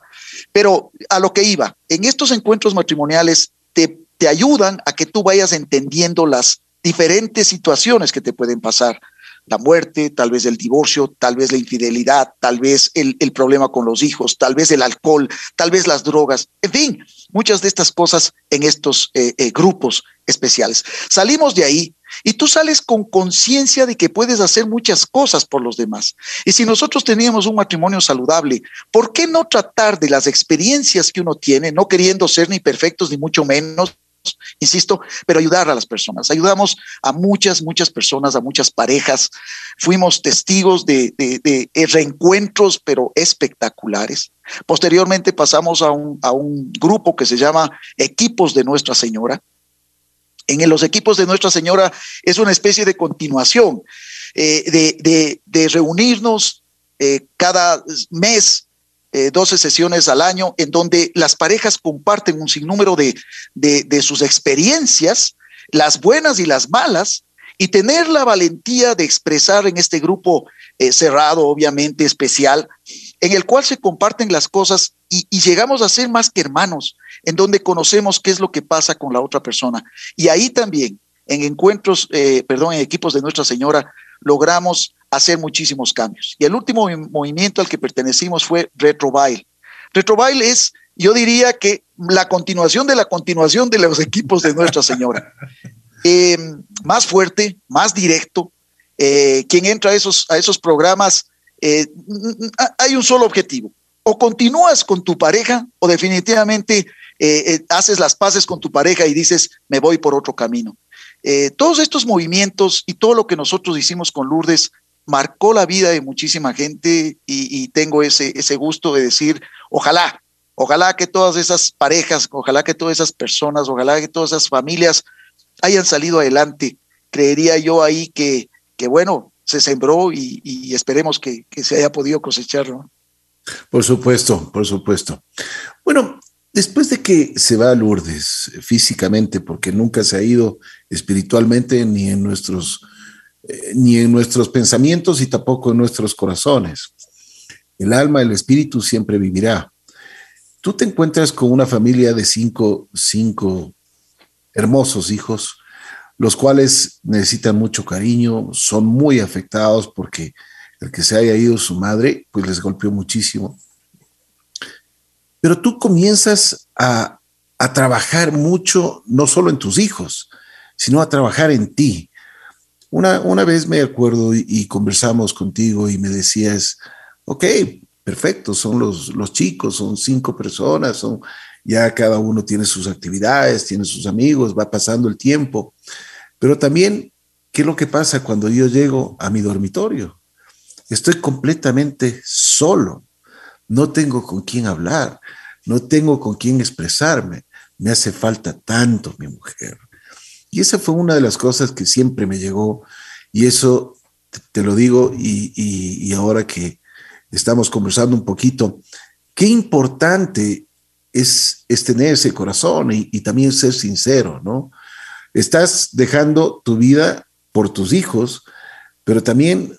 pero a lo que iba, en estos encuentros matrimoniales te, te ayudan a que tú vayas entendiendo las diferentes situaciones que te pueden pasar la muerte, tal vez el divorcio, tal vez la infidelidad, tal vez el, problema con los hijos, tal vez el alcohol, tal vez las drogas, en fin, muchas de estas cosas en estos eh, eh, grupos especiales. Salimos de ahí y tú sales con conciencia de que puedes hacer muchas cosas por los demás. Y si nosotros teníamos un matrimonio saludable, ¿por qué no tratar de las experiencias que uno tiene, no queriendo ser ni perfectos ni mucho menos? Insisto, pero ayudar a las personas. Ayudamos a muchas, muchas personas, a muchas parejas. Fuimos testigos de, reencuentros, pero espectaculares. Posteriormente pasamos a un, a un grupo que se llama Equipos de Nuestra Señora. En los equipos de Nuestra Señora es una especie de continuación eh, de, reunirnos eh, cada mes 12 eh, sesiones al año en donde las parejas comparten un sinnúmero de, de, sus experiencias, las buenas y las malas, y tener la valentía de expresar en este grupo eh, cerrado, obviamente especial, en el cual se comparten las cosas y, llegamos a ser más que hermanos, en donde conocemos qué es lo que pasa con la otra persona. Y ahí también, en encuentros, eh, perdón, en equipos de Nuestra Señora, logramos hacer muchísimos cambios. Y el último movimiento al que pertenecimos fue Retrobail. Retrobail es, yo diría que la continuación de la continuación de los [LAUGHS] equipos de Nuestra Señora. Em, más fuerte, más directo. Eh, quien entra a esos, a esos programas, eh, hay un solo objetivo. O continúas con tu pareja o definitivamente eh, haces las paces con tu pareja y dices, me voy por otro camino. todos estos movimientos y todo lo que nosotros hicimos con Lourdes marcó la vida de muchísima gente y, tengo ese, ese gusto de decir, ojalá, ojalá que todas esas parejas, ojalá que todas esas personas, ojalá que todas esas familias hayan salido adelante. Creería yo ahí que, que bueno, se sembró y, esperemos que, se haya podido cosechar. Por supuesto, por supuesto. Bueno, después de que se va a Lourdes físicamente, porque nunca se ha ido espiritualmente ni en nuestros eh, ni en nuestros pensamientos y tampoco en nuestros corazones. El alma, el espíritu siempre vivirá. Tú te encuentras con una familia de cinco, cinco hermosos hijos, los cuales necesitan mucho cariño, son muy afectados porque el que se haya ido su madre, pues les golpeó muchísimo. Pero tú comienzas a, a trabajar mucho, no solo en tus hijos, sino a trabajar en ti, una, una vez me acuerdo y, conversamos contigo y me decías, ok, perfecto, son los, los chicos, son cinco personas, son, ya cada uno tiene sus actividades, tiene sus amigos, va pasando el tiempo. Pero también, ¿qué es lo que pasa cuando yo llego a mi dormitorio? Estoy completamente solo, no tengo con quién hablar, no tengo con quién expresarme, me hace falta tanto mi mujer. Y esa fue una de las cosas que siempre me llegó y eso te, lo digo y, ahora que estamos conversando un poquito, qué importante es, es tener ese corazón y, y, también ser sincero, ¿no? Estás dejando tu vida por tus hijos, pero también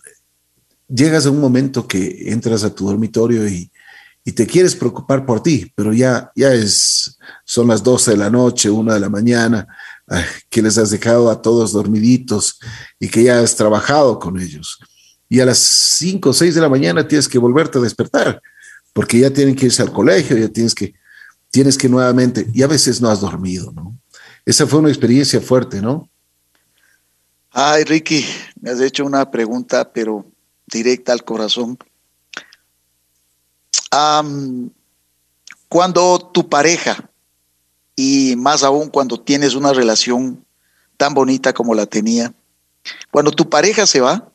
llegas a un momento que entras a tu dormitorio y, y te quieres preocupar por ti, pero ya, ya es, son las 12 de la noche, una de la mañana, que les has dejado a todos dormiditos y que ya has trabajado con ellos. Y a las 5 o 6 de la mañana tienes que volverte a despertar, porque ya tienen que irse al colegio, ya tienes que, tienes que nuevamente, y a veces no has dormido, ¿no? Esa fue una experiencia fuerte, ¿no? Ay, Ricky, me has hecho una pregunta, pero directa al corazón. cuando tu pareja y más aún cuando tienes una relación tan bonita como la tenía. Cuando tu pareja se va,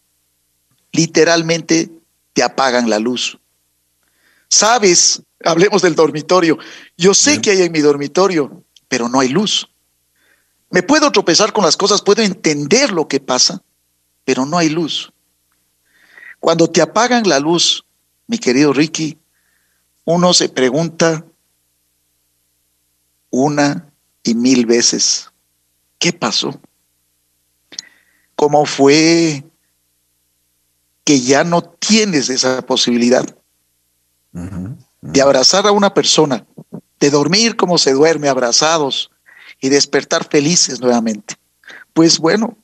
literalmente te apagan la luz. Sabes, hablemos del dormitorio, yo sé que hay en mi dormitorio, pero no hay luz. Me puedo tropezar con las cosas, puedo entender lo que pasa, pero no hay luz. Cuando te apagan la luz, mi querido Ricky, uno se pregunta una y mil veces, ¿qué pasó? ¿Cómo fue que ya no tienes esa posibilidad de abrazar a una persona, de dormir como se duerme abrazados y despertar felices nuevamente? Pues bueno,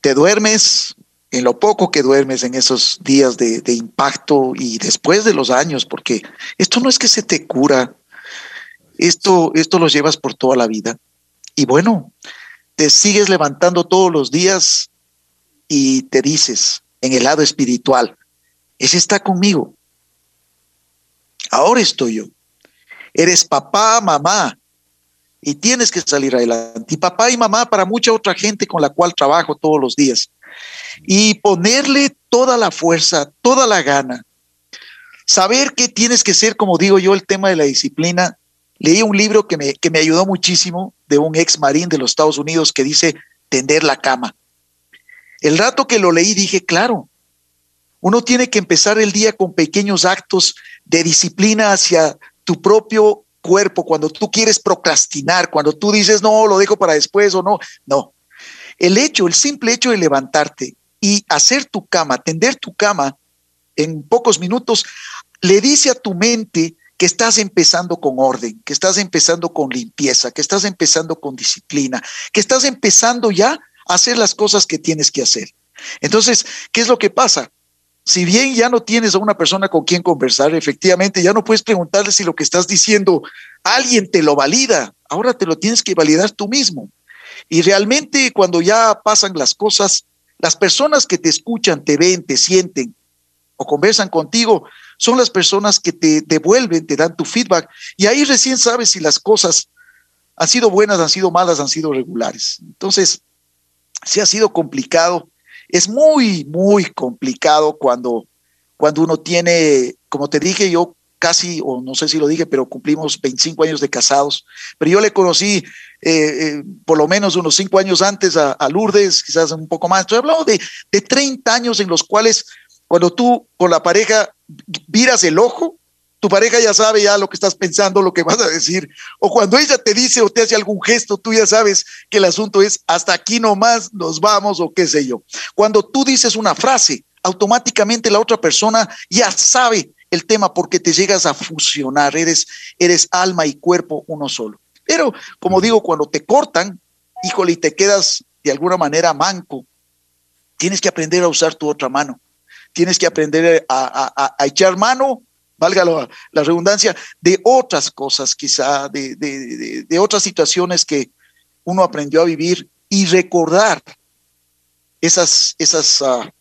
te duermes en lo poco que duermes en esos días de, impacto y después de los años, porque esto no es que se te cura, esto, esto lo llevas por toda la vida. Y bueno, te sigues levantando todos los días y te dices en el lado espiritual, ese está conmigo. Ahora estoy yo. Eres papá, mamá, y tienes que salir adelante. Y papá y mamá para mucha otra gente con la cual trabajo todos los días y ponerle toda la fuerza, toda la gana. Saber qué tienes que ser, como digo yo, el tema de la disciplina. Leí un libro que me, que me ayudó muchísimo de un ex marín de los Estados Unidos que dice tender la cama. El rato que lo leí dije, claro, uno tiene que empezar el día con pequeños actos de disciplina hacia tu propio cuerpo, cuando tú quieres procrastinar, cuando tú dices, no, lo dejo para después o no, no. El hecho, el simple hecho de levantarte y hacer tu cama, tender tu cama en pocos minutos, le dice a tu mente que estás empezando con orden, que estás empezando con limpieza, que estás empezando con disciplina, que estás empezando ya a hacer las cosas que tienes que hacer. Entonces, ¿qué es lo que pasa? Si bien ya no tienes a una persona con quien conversar, efectivamente ya no puedes preguntarle si lo que estás diciendo alguien te lo valida. Ahora te lo tienes que validar tú mismo. Y realmente cuando ya pasan las cosas, las personas que te escuchan, te ven, te sienten o conversan contigo, son las personas que te devuelven, te dan tu feedback. Y ahí recién sabes si las cosas han sido buenas, han sido malas, han sido regulares. Entonces, si ha sido complicado. Es muy, muy complicado cuando, cuando uno tiene, como te dije, yo casi, o no sé si lo dije, pero cumplimos 25 años de casados. Pero yo le conocí eh, eh, por lo menos unos cinco años antes a, Lourdes, quizás un poco más. Estoy hablando de, de 30 años en los cuales cuando tú con la pareja viras el ojo, tu pareja ya sabe ya lo que estás pensando, lo que vas a decir. O cuando ella te dice o te hace algún gesto, tú ya sabes que el asunto es hasta aquí nomás nos vamos o qué sé yo. Cuando tú dices una frase, automáticamente la otra persona ya sabe el tema porque te llegas a fusionar, eres, eres alma y cuerpo uno solo. Pero, como digo, cuando te cortan, híjole, y te quedas de alguna manera manco, tienes que aprender a usar tu otra mano. Tienes que aprender a, echar mano, valga la, redundancia, de otras cosas, quizá, de, otras situaciones que uno aprendió a vivir y recordar esas, esas ah,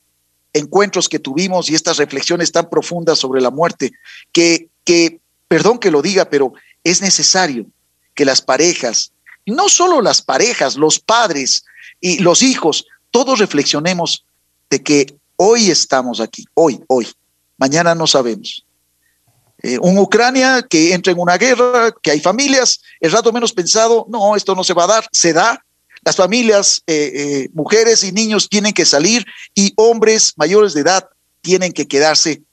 encuentros que tuvimos y estas reflexiones tan profundas sobre la muerte, que, que, perdón que lo diga, pero es necesario que las parejas, no solo las parejas, los padres y los hijos, todos reflexionemos de que hoy estamos aquí, hoy, hoy, mañana no sabemos. Eh, un Ucrania que entra en una guerra, que hay familias, el rato menos pensado, no, esto no se va a dar, se da. Las familias, eh, eh, mujeres y niños tienen que salir y hombres mayores de edad tienen que quedarse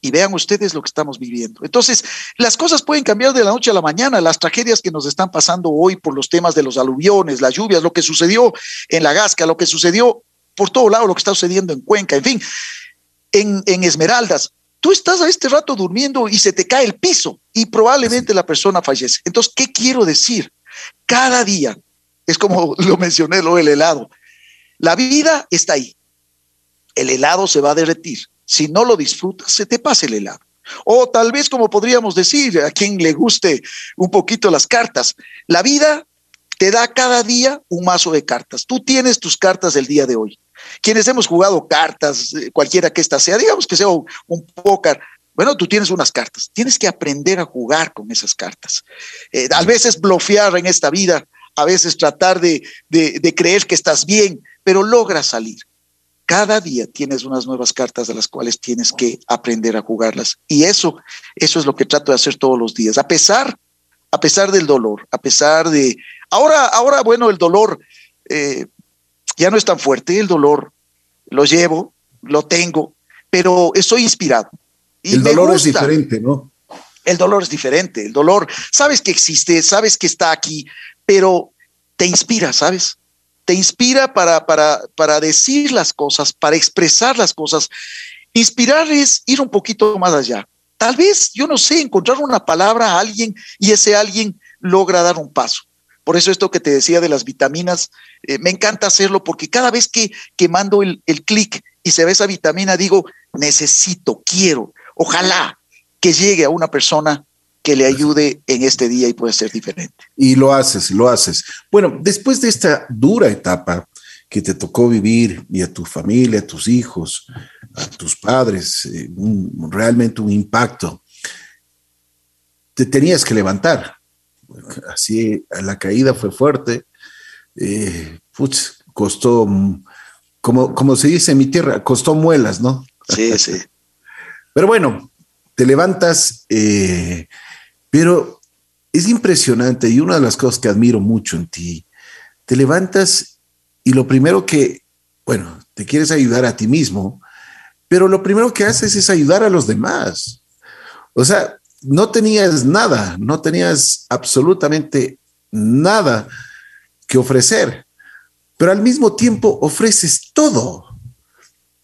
y vean ustedes lo que estamos viviendo. Entonces, las cosas pueden cambiar de la noche a la mañana. Las tragedias que nos están pasando hoy por los temas de los aluviones, las lluvias, lo que sucedió en La Gasca, lo que sucedió por todo lado, lo que está sucediendo en Cuenca, en fin, en, en Esmeraldas. Tú estás a este rato durmiendo y se te cae el piso y probablemente la persona fallece. Entonces, ¿qué quiero decir? Cada día, es como [LAUGHS] lo mencioné, lo del helado. La vida está ahí. El helado se va a derretir si no lo disfrutas, se te pasa el helado. O tal vez, como podríamos decir, a quien le guste un poquito las cartas, la vida te da cada día un mazo de cartas. Tú tienes tus cartas del día de hoy. Quienes hemos jugado cartas, eh, cualquiera que ésta sea, digamos que sea un, póker, bueno, tú tienes unas cartas. Tienes que aprender a jugar con esas cartas. Eh, a veces bloquear en esta vida, a veces tratar de, de creer que estás bien, pero logras salir. Cada día tienes unas nuevas cartas de las cuales tienes que aprender a jugarlas. Y eso, eso es lo que trato de hacer todos los días, a pesar, a pesar del dolor, a pesar de... Ahora, ahora bueno, el dolor eh, ya no es tan fuerte, el dolor lo llevo, lo tengo, pero estoy inspirado. Y el dolor es diferente, ¿no? El dolor es diferente, el dolor, sabes que existe, sabes que está aquí, pero te inspira, ¿sabes? Te inspira para, para, para decir las cosas, para expresar las cosas. Inspirar es ir un poquito más allá. Tal vez, yo no sé, encontrar una palabra a alguien y ese alguien logra dar un paso. Por eso esto que te decía de las vitaminas, eh, me encanta hacerlo porque cada vez que, que mando el, el clic y se ve esa vitamina, digo, necesito, quiero, ojalá que llegue a una persona que le ayude en este día y puede ser diferente. Y lo haces, lo haces. Bueno, después de esta dura etapa que te tocó vivir y a tu familia, a tus hijos, a tus padres, eh, realmente un impacto, te tenías que levantar. Así, la caída fue fuerte, eh, costó, como, como se dice en mi tierra, costó muelas, ¿no? Sí, sí. [LAUGHS] Pero bueno, te levantas, eh, pero es impresionante y una de las cosas que admiro mucho en ti, te levantas y lo primero que, bueno, te quieres ayudar a ti mismo, pero lo primero que haces es ayudar a los demás. O sea, no tenías nada, no tenías absolutamente nada que ofrecer, pero al mismo tiempo ofreces todo.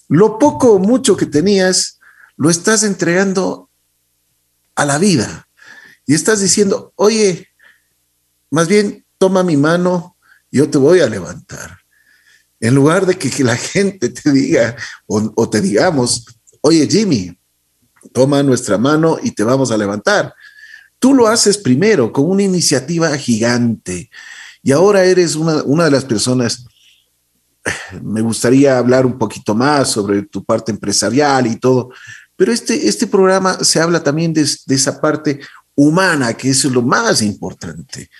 Lo poco o mucho que tenías, lo estás entregando a la vida. Y estás diciendo, oye, más bien toma mi mano, yo te voy a levantar. En lugar de que, la [LAUGHS] gente te diga o, o te digamos, oye Jimmy, toma nuestra mano y te vamos a levantar. Tú lo haces primero con una iniciativa gigante y ahora eres una, una de las personas [SIGHS] me gustaría hablar un poquito más sobre tu parte empresarial y todo, pero este, este programa se habla también de, esa parte humana, que es lo más importante,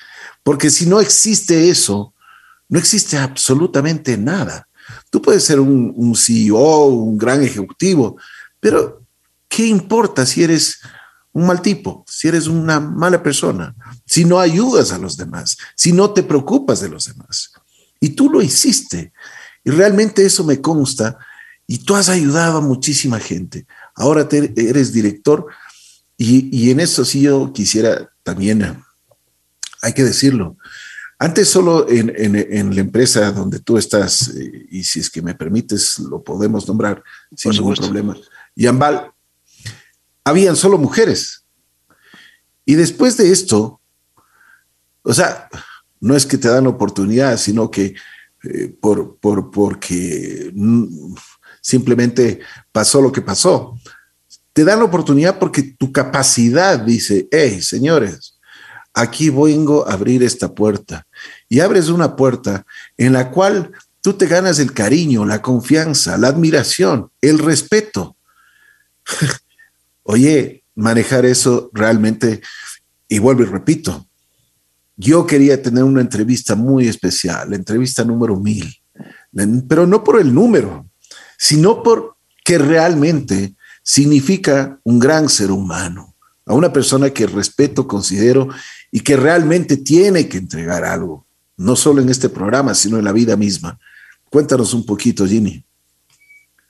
porque si no existe eso, no existe absolutamente nada. Tú puedes ser un, un CEO, un gran ejecutivo, pero ¿qué importa si eres un mal tipo, si eres una mala persona, si no ayudas a los demás, si no te preocupas de los demás? Y tú lo hiciste. Y realmente eso me consta. Y tú has ayudado a muchísima gente. Ahora eres director. Y, en eso sí yo quisiera también, hay que decirlo, antes solo en, la empresa donde tú estás, eh, y si es que me permites, lo podemos nombrar sin ningún problema, Yambal, habían solo mujeres. Y después de esto, o sea, no es que te dan oportunidad, sino que eh, por, por, porque simplemente pasó lo que pasó. Te dan oportunidad porque tu capacidad dice, hey, señores, aquí vengo a abrir esta puerta. Y abres una puerta en la cual tú te ganas el cariño, la confianza, la admiración, el respeto. Oye, manejar eso realmente, y vuelvo y repito, yo quería tener una entrevista muy especial, la entrevista número mil, pero no por el número, sino porque realmente significa un gran ser humano, a una persona que respeto, considero y que realmente tiene que entregar algo, no solo en este programa, sino en la vida misma. Cuéntanos un poquito, Jimmy.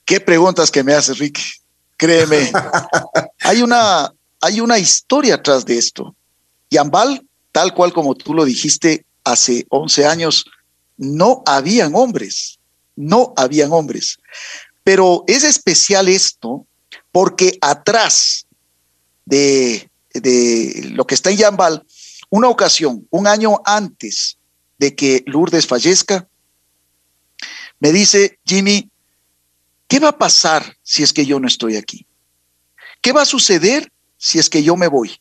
Qué preguntas que me haces, Rick. Créeme, hay una, hay una historia atrás de esto. Yambal tal cual como tú lo dijiste hace 11 años, no habían hombres, no habían hombres. Pero es especial esto porque atrás de, de lo que está en Yambal, una ocasión, un año antes de que Lourdes fallezca, me dice, Jimmy, ¿qué va a pasar si es que yo no estoy aquí? ¿Qué va a suceder si es que yo me voy?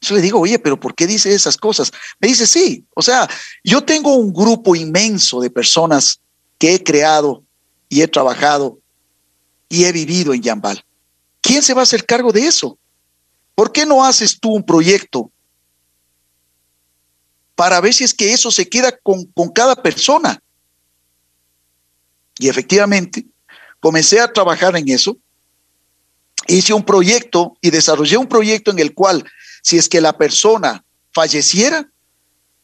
Yo le digo, oye, pero ¿por qué dice esas cosas? Me dice, sí, o sea, yo tengo un grupo inmenso de personas que he creado y he trabajado y he vivido en Yambal. ¿Quién se va a hacer cargo de eso? ¿Por qué no haces tú un proyecto para ver si es que eso se queda con, con cada persona? Y efectivamente, comencé a trabajar en eso. Hice un proyecto y desarrollé un proyecto en el cual si es que la persona falleciera,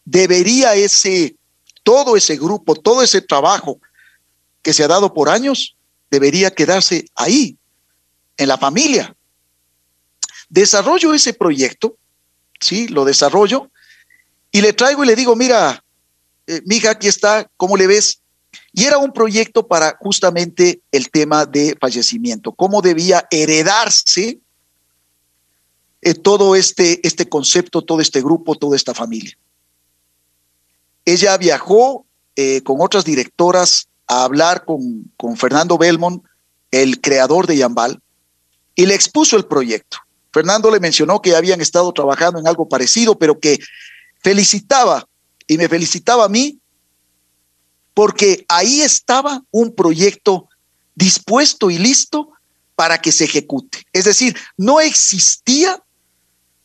debería ese, todo ese grupo, todo ese trabajo que se ha dado por años, debería quedarse ahí, en la familia. desarrollo ese proyecto, ¿sí? Lo desarrollo y le traigo y le digo, mira, eh, mija, aquí está, ¿cómo le ves? Y era un proyecto para justamente el tema de fallecimiento, cómo debía heredarse eh, todo este, este concepto, todo este grupo, toda esta familia. Ella viajó eh, con otras directoras a hablar con, con Fernando Belmont, el creador de Yambal, y le expuso el proyecto. Fernando le mencionó que habían estado trabajando en algo parecido, pero que felicitaba y me felicitaba a mí porque ahí estaba un proyecto dispuesto y listo para que se ejecute. Es decir, no existía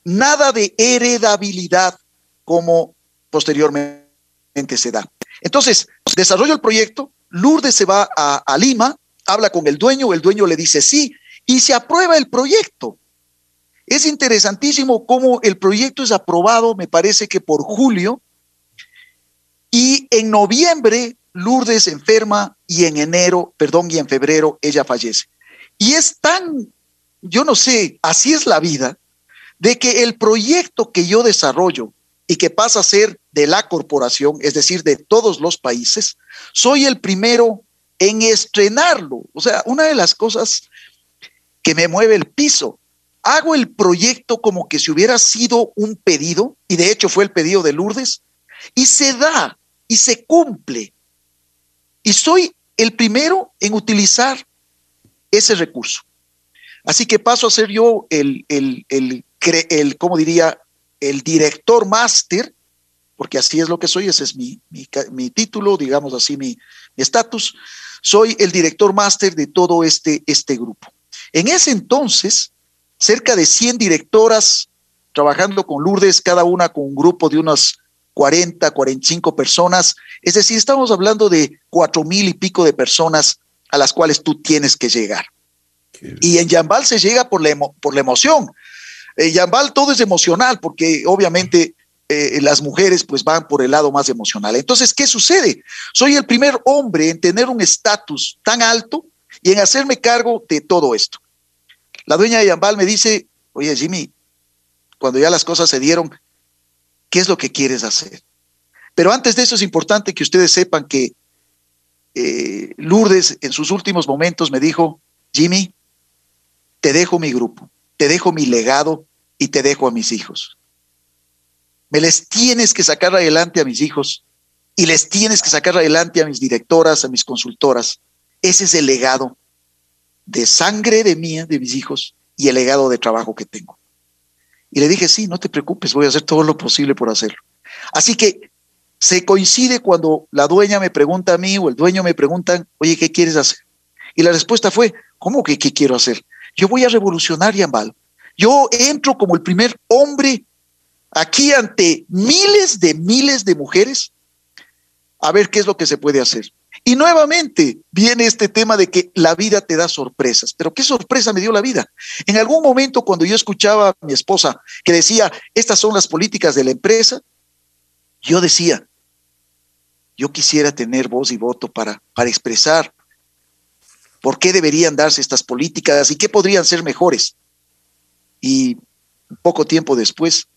nada de heredabilidad como posteriormente se da. Entonces, desarrolla el proyecto, Lourdes se va a, a Lima, habla con el dueño, el dueño le dice sí, y se aprueba el proyecto. Es interesantísimo cómo el proyecto es aprobado, me parece que por julio, y en noviembre Lourdes enferma y en enero, perdón, y en febrero ella fallece. Y es tan, yo no sé, así es la vida, de que el proyecto que yo desarrollo y que pasa a ser de la corporación, es decir, de todos los países, soy el primero en estrenarlo. O sea, una de las cosas que me mueve el piso hago el proyecto como que si hubiera sido un pedido, y de hecho fue el pedido de Lourdes, y se da y se cumple. Y soy el primero en utilizar ese recurso. Así que paso a ser yo el, el, el, el ¿cómo diría? El director máster, porque así es lo que soy, ese es mi, mi, mi título, digamos así, mi estatus. Soy el director máster de todo este, este grupo. En ese entonces, cerca de 100 directoras trabajando con Lourdes, cada una con un grupo de unas 40, 45 personas. Es decir, estamos hablando de cuatro mil y pico de personas a las cuales tú tienes que llegar. Y en Yambal se llega por la, por la emoción. En Yambal todo es emocional porque obviamente eh, las mujeres pues van por el lado más emocional. Entonces, ¿qué sucede? Soy el primer hombre en tener un estatus tan alto y en hacerme cargo de todo esto. La dueña de Yambal me dice, oye Jimmy, cuando ya las cosas se dieron, ¿qué es lo que quieres hacer? Pero antes de eso es importante que ustedes sepan que eh, Lourdes en sus últimos momentos me dijo, Jimmy, te dejo mi grupo, te dejo mi legado y te dejo a mis hijos. Me les tienes que sacar adelante a mis hijos y les tienes que sacar adelante a mis directoras, a mis consultoras. Ese es el legado de sangre de mía, de mis hijos, y el legado de trabajo que tengo. Y le dije, sí, no te preocupes, voy a hacer todo lo posible por hacerlo. Así que se coincide cuando la dueña me pregunta a mí o el dueño me preguntan, oye, ¿qué quieres hacer? Y la respuesta fue, ¿cómo que qué quiero hacer? Yo voy a revolucionar Yambal. Yo entro como el primer hombre aquí ante miles de miles de mujeres a ver qué es lo que se puede hacer. Y nuevamente viene este tema de que la vida te da sorpresas. Pero ¿qué sorpresa me dio la vida? En algún momento cuando yo escuchaba a mi esposa que decía, estas son las políticas de la empresa, yo decía, yo quisiera tener voz y voto para, para expresar por qué deberían darse estas políticas y qué podrían ser mejores. Y poco tiempo después,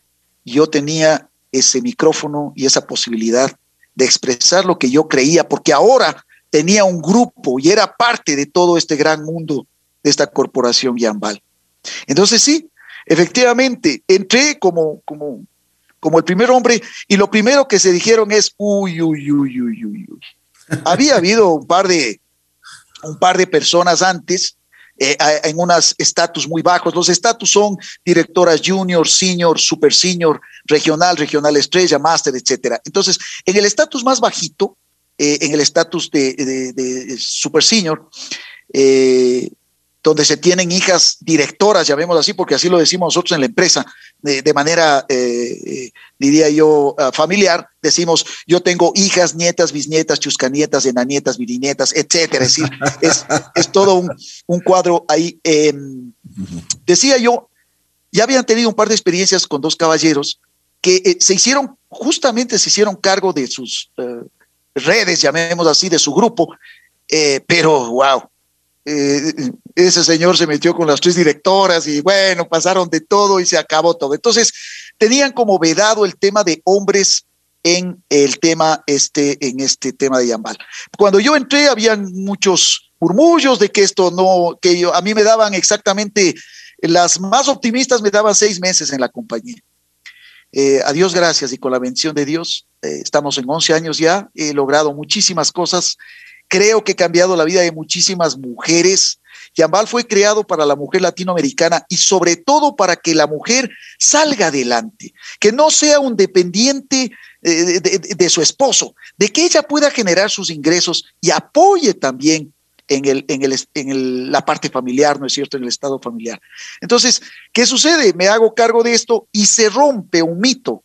yo tenía ese micrófono y esa posibilidad de expresar lo que yo creía, porque ahora tenía un grupo y era parte de todo este gran mundo de esta corporación Yambal. Entonces sí, efectivamente, entré como, como, como el primer hombre y lo primero que se dijeron es, uy, uy, uy, uy, uy, uy. [LAUGHS] Había habido un par de, un par de personas antes eh, en unos estatus muy bajos. Los estatus son directoras junior, senior, super senior, regional, regional estrella, máster, etcétera. Entonces, en el estatus más bajito, eh, en el estatus de, super senior, eh, donde se tienen hijas directoras, llamémoslo así, porque así lo decimos nosotros en la empresa, de, manera, eh, diría yo, ah, familiar, decimos, yo tengo hijas, nietas, bisnietas, chuscanietas, enanietas, virinietas, etcétera. Es decir, es, todo un, cuadro ahí. Em, decía yo, ya habían tenido un par de experiencias con dos caballeros que eh, se hicieron, justamente se hicieron cargo de sus eh, redes, llamémoslo así, de su grupo, pero wow, eh, ese señor se metió con las tres directoras y bueno, pasaron de todo y se acabó todo. Entonces, tenían como vedado el tema de hombres en el tema este en este tema de Yambal. Cuando yo entré habían muchos murmullos de que esto no que yo, a mí me daban exactamente las más optimistas me daban seis meses en la compañía. Eh, a Dios gracias y con la bendición de Dios, eh, estamos en 11 años ya, he logrado muchísimas cosas, creo que he cambiado la vida de muchísimas mujeres. Yambal fue creado para la mujer latinoamericana y sobre todo para que la mujer salga adelante, que no sea un dependiente eh, de, su esposo, de que ella pueda generar sus ingresos y apoye también en la parte familiar, ¿no es cierto?, en el estado familiar. Entonces, ¿qué sucede? Me hago cargo de esto y se rompe un mito.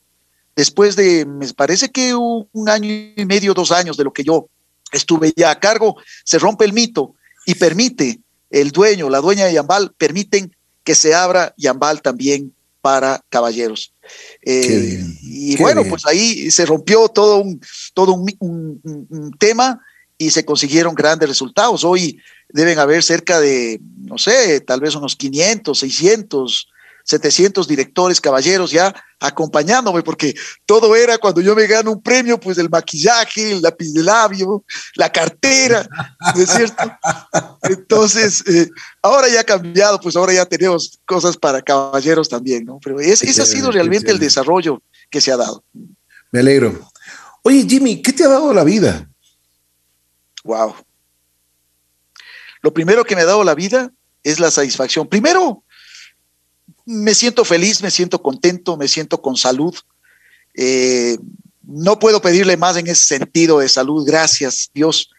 Después de, me parece que un año y medio, dos años de lo que yo estuve ya a cargo, se rompe el mito y permite, el dueño, la dueña de Yambal, permiten que se abra Yambal también para caballeros. Eh, y bueno, pues ahí se rompió todo un, todo un tema y se consiguieron grandes resultados. Hoy deben haber cerca de, no sé, tal vez unos 500, 600, 700 directores, caballeros ya acompañándome, porque todo era cuando yo me gano un premio, pues el maquillaje, el lápiz de labio, la cartera, ¿no es cierto? [LAUGHS] Entonces, eh, ahora ya ha cambiado, pues ahora ya tenemos cosas para caballeros también, ¿no? Pero ese ha sido realmente el desarrollo que se ha dado. Me alegro. Oye, Jimmy, ¿qué te ha dado la vida? Wow. Lo primero que me ha dado la vida es la satisfacción. Primero, me siento feliz, me siento contento, me siento con salud. Eh, no puedo pedirle más en ese sentido de salud, gracias Dios.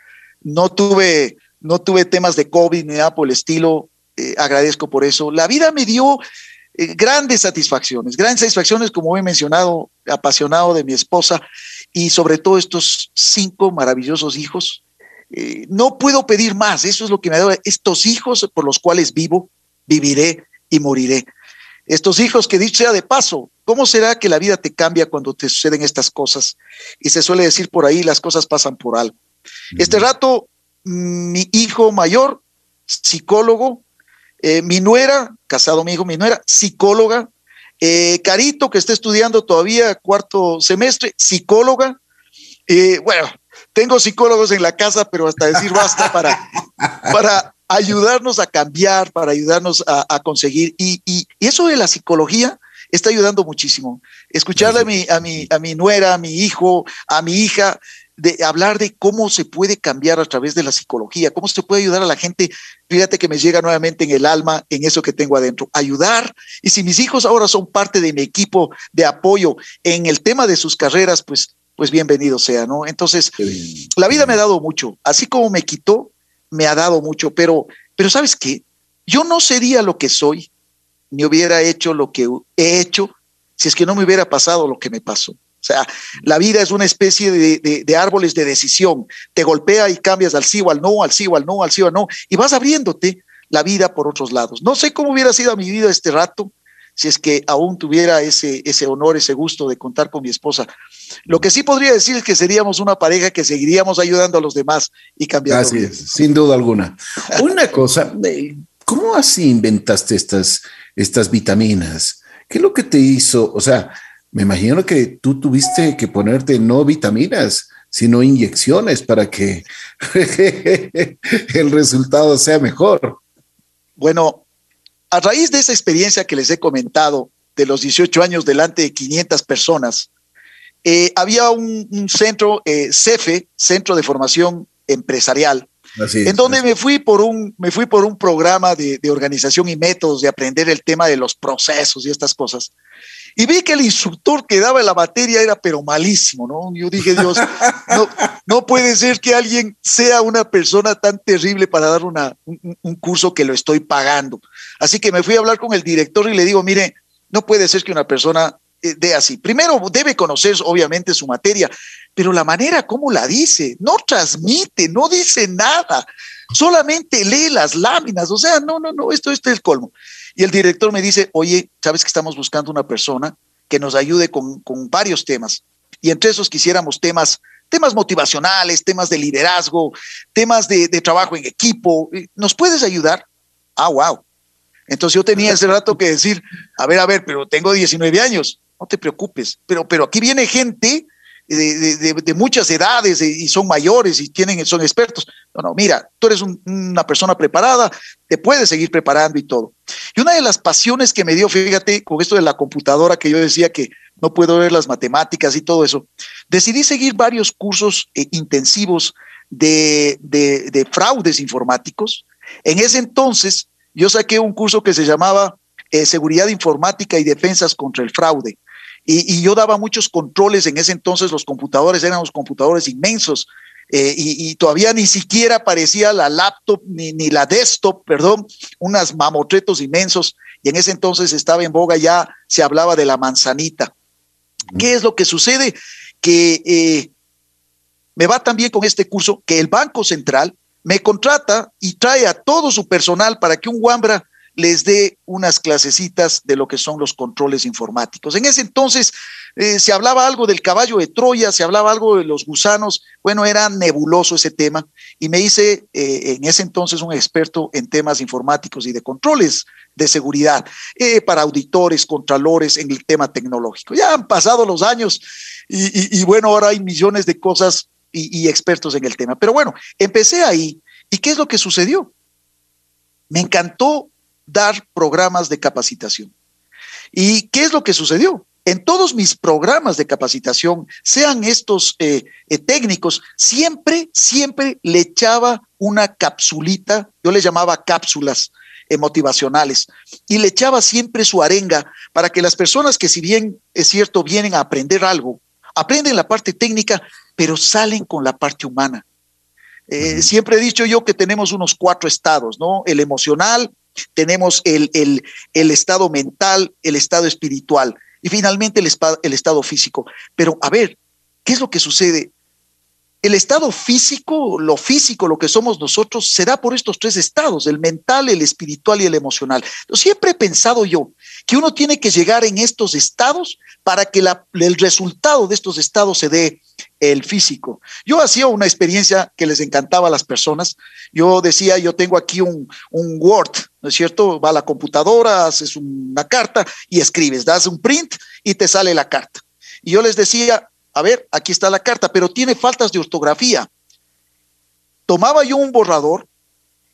No tuve, no tuve temas de COVID ni nada por el estilo, eh, agradezco por eso. La vida me dio eh, grandes satisfacciones, grandes satisfacciones, como he mencionado, apasionado de mi esposa y sobre todo estos cinco maravillosos hijos no puedo pedir más, eso es lo que me da estos hijos por los cuales vivo, viviré y moriré. Estos hijos que dicho sea de paso, ¿cómo será que la vida te cambia cuando te suceden estas cosas? Y se suele decir por ahí, las cosas pasan por algo. Este rato, mi hijo mayor, psicólogo, eh, mi nuera, casado mi hijo, mi nuera, psicóloga, eh, Carito, que está estudiando todavía cuarto semestre, psicóloga. bueno, tengo psicólogos en la casa, pero hasta decir basta para, [LAUGHS] para ayudarnos a cambiar, para ayudarnos a, conseguir. Y, eso de la psicología está ayudando muchísimo. Escucharle a mi, a, mi, a mi nuera, a mi hijo, a mi hija, de hablar de cómo se puede cambiar a través de la psicología, cómo se puede ayudar a la gente. Fíjate que me llega nuevamente en el alma, en eso que tengo adentro, ayudar. Y si mis hijos ahora son parte de mi equipo de apoyo en el tema de sus carreras, pues pues bienvenido sea, ¿no? Entonces, la vida me ha dado mucho, así como me quitó, me ha dado mucho, pero, pero ¿sabes qué? Yo no sería lo que soy, ni hubiera hecho lo que he hecho, si es que no me hubiera pasado lo que me pasó. O sea, la vida es una especie de, de, árboles de decisión. Te golpea y cambias al sí o al no, al sí o al no, al sí o al no, y vas abriéndote la vida por otros lados. No sé cómo hubiera sido mi vida este rato, si es que aún tuviera ese, ese honor, ese gusto de contar con mi esposa. Lo que sí podría decir es que seríamos una pareja que seguiríamos ayudando a los demás y cambiando. Así es, sin duda alguna. Una cosa, ¿cómo así inventaste estas, estas vitaminas? ¿Qué es lo que te hizo? O sea, me imagino que tú tuviste que ponerte no vitaminas, sino inyecciones para que [LAUGHS] el resultado sea mejor. Bueno, a raíz de esa experiencia que les he comentado, de los 18 años delante de 500 personas, eh, había un, centro, eh, CEFE, Centro de Formación Empresarial, en donde me fui por un, me fui por un programa de, organización y métodos de aprender el tema de los procesos y estas cosas. Y vi que el instructor que daba la materia era pero malísimo, ¿no? Yo dije, Dios, no, no puede ser que alguien sea una persona tan terrible para dar una, un curso que lo estoy pagando. Así que me fui a hablar con el director y le digo, mire, no puede ser que una persona de así. Primero, debe conocer obviamente su materia, pero la manera como la dice, no transmite, no dice nada, solamente lee las láminas. O sea, no, no, no, esto, esto es el colmo. Y el director me dice, oye, sabes que estamos buscando una persona que nos ayude con, con varios temas. Y entre esos quisiéramos temas temas motivacionales, temas de liderazgo, temas de, de trabajo en equipo. ¿Nos puedes ayudar? Ah, wow. Entonces yo tenía ese rato que decir, a ver, a ver, pero tengo 19 años, no te preocupes, pero, pero aquí viene gente de, muchas edades y son mayores y tienen, son expertos. No, no, mira, tú eres una persona preparada, te puedes seguir preparando y todo. Y una de las pasiones que me dio, fíjate, con esto de la computadora que yo decía que no puedo ver las matemáticas y todo eso, decidí seguir varios cursos eh, intensivos de, de fraudes informáticos. En ese entonces, yo saqué un curso que se llamaba eh, Seguridad Informática y Defensas contra el Fraude. Y, yo daba muchos controles en ese entonces, los computadores eran los computadores inmensos. Eh, y, todavía ni siquiera parecía la laptop ni, ni la desktop, perdón, unas mamotretos inmensos. Y en ese entonces estaba en boga ya, se hablaba de la manzanita. ¿Qué es lo que sucede? Que eh, me va también con este curso que el Banco Central me contrata y trae a todo su personal para que un Wambra les dé unas clasecitas de lo que son los controles informáticos. En ese entonces eh, se hablaba algo del caballo de Troya, se hablaba algo de los gusanos, bueno, era nebuloso ese tema y me hice eh, en ese entonces un experto en temas informáticos y de controles de seguridad eh, para auditores, contralores en el tema tecnológico. Ya han pasado los años y, bueno, ahora hay millones de cosas y, expertos en el tema. Pero bueno, empecé ahí. ¿Y qué es lo que sucedió? Me encantó dar programas de capacitación. ¿Y qué es lo que sucedió? En todos mis programas de capacitación, sean estos eh, eh, técnicos, siempre, siempre le echaba una capsulita, yo le llamaba cápsulas eh, motivacionales, y le echaba siempre su arenga para que las personas que si bien es cierto vienen a aprender algo, aprenden la parte técnica, pero salen con la parte humana. Eh, siempre he dicho yo que tenemos unos cuatro estados, ¿no? El emocional, tenemos el, el, estado mental, el estado espiritual y finalmente el, el estado físico. Pero a ver, ¿qué es lo que sucede? El estado físico, lo físico, lo que somos nosotros, se da por estos tres estados, el mental, el espiritual y el emocional. siempre he pensado yo que uno tiene que llegar en estos estados para que el resultado de estos estados se dé el físico. Yo hacía una experiencia que les encantaba a las personas. Yo decía, yo tengo aquí un, Word, ¿no es cierto? Va a la computadora, haces una carta y escribes, das un print y te sale la carta. Y yo les decía, a ver, aquí está la carta, pero tiene faltas de ortografía. Tomaba yo un borrador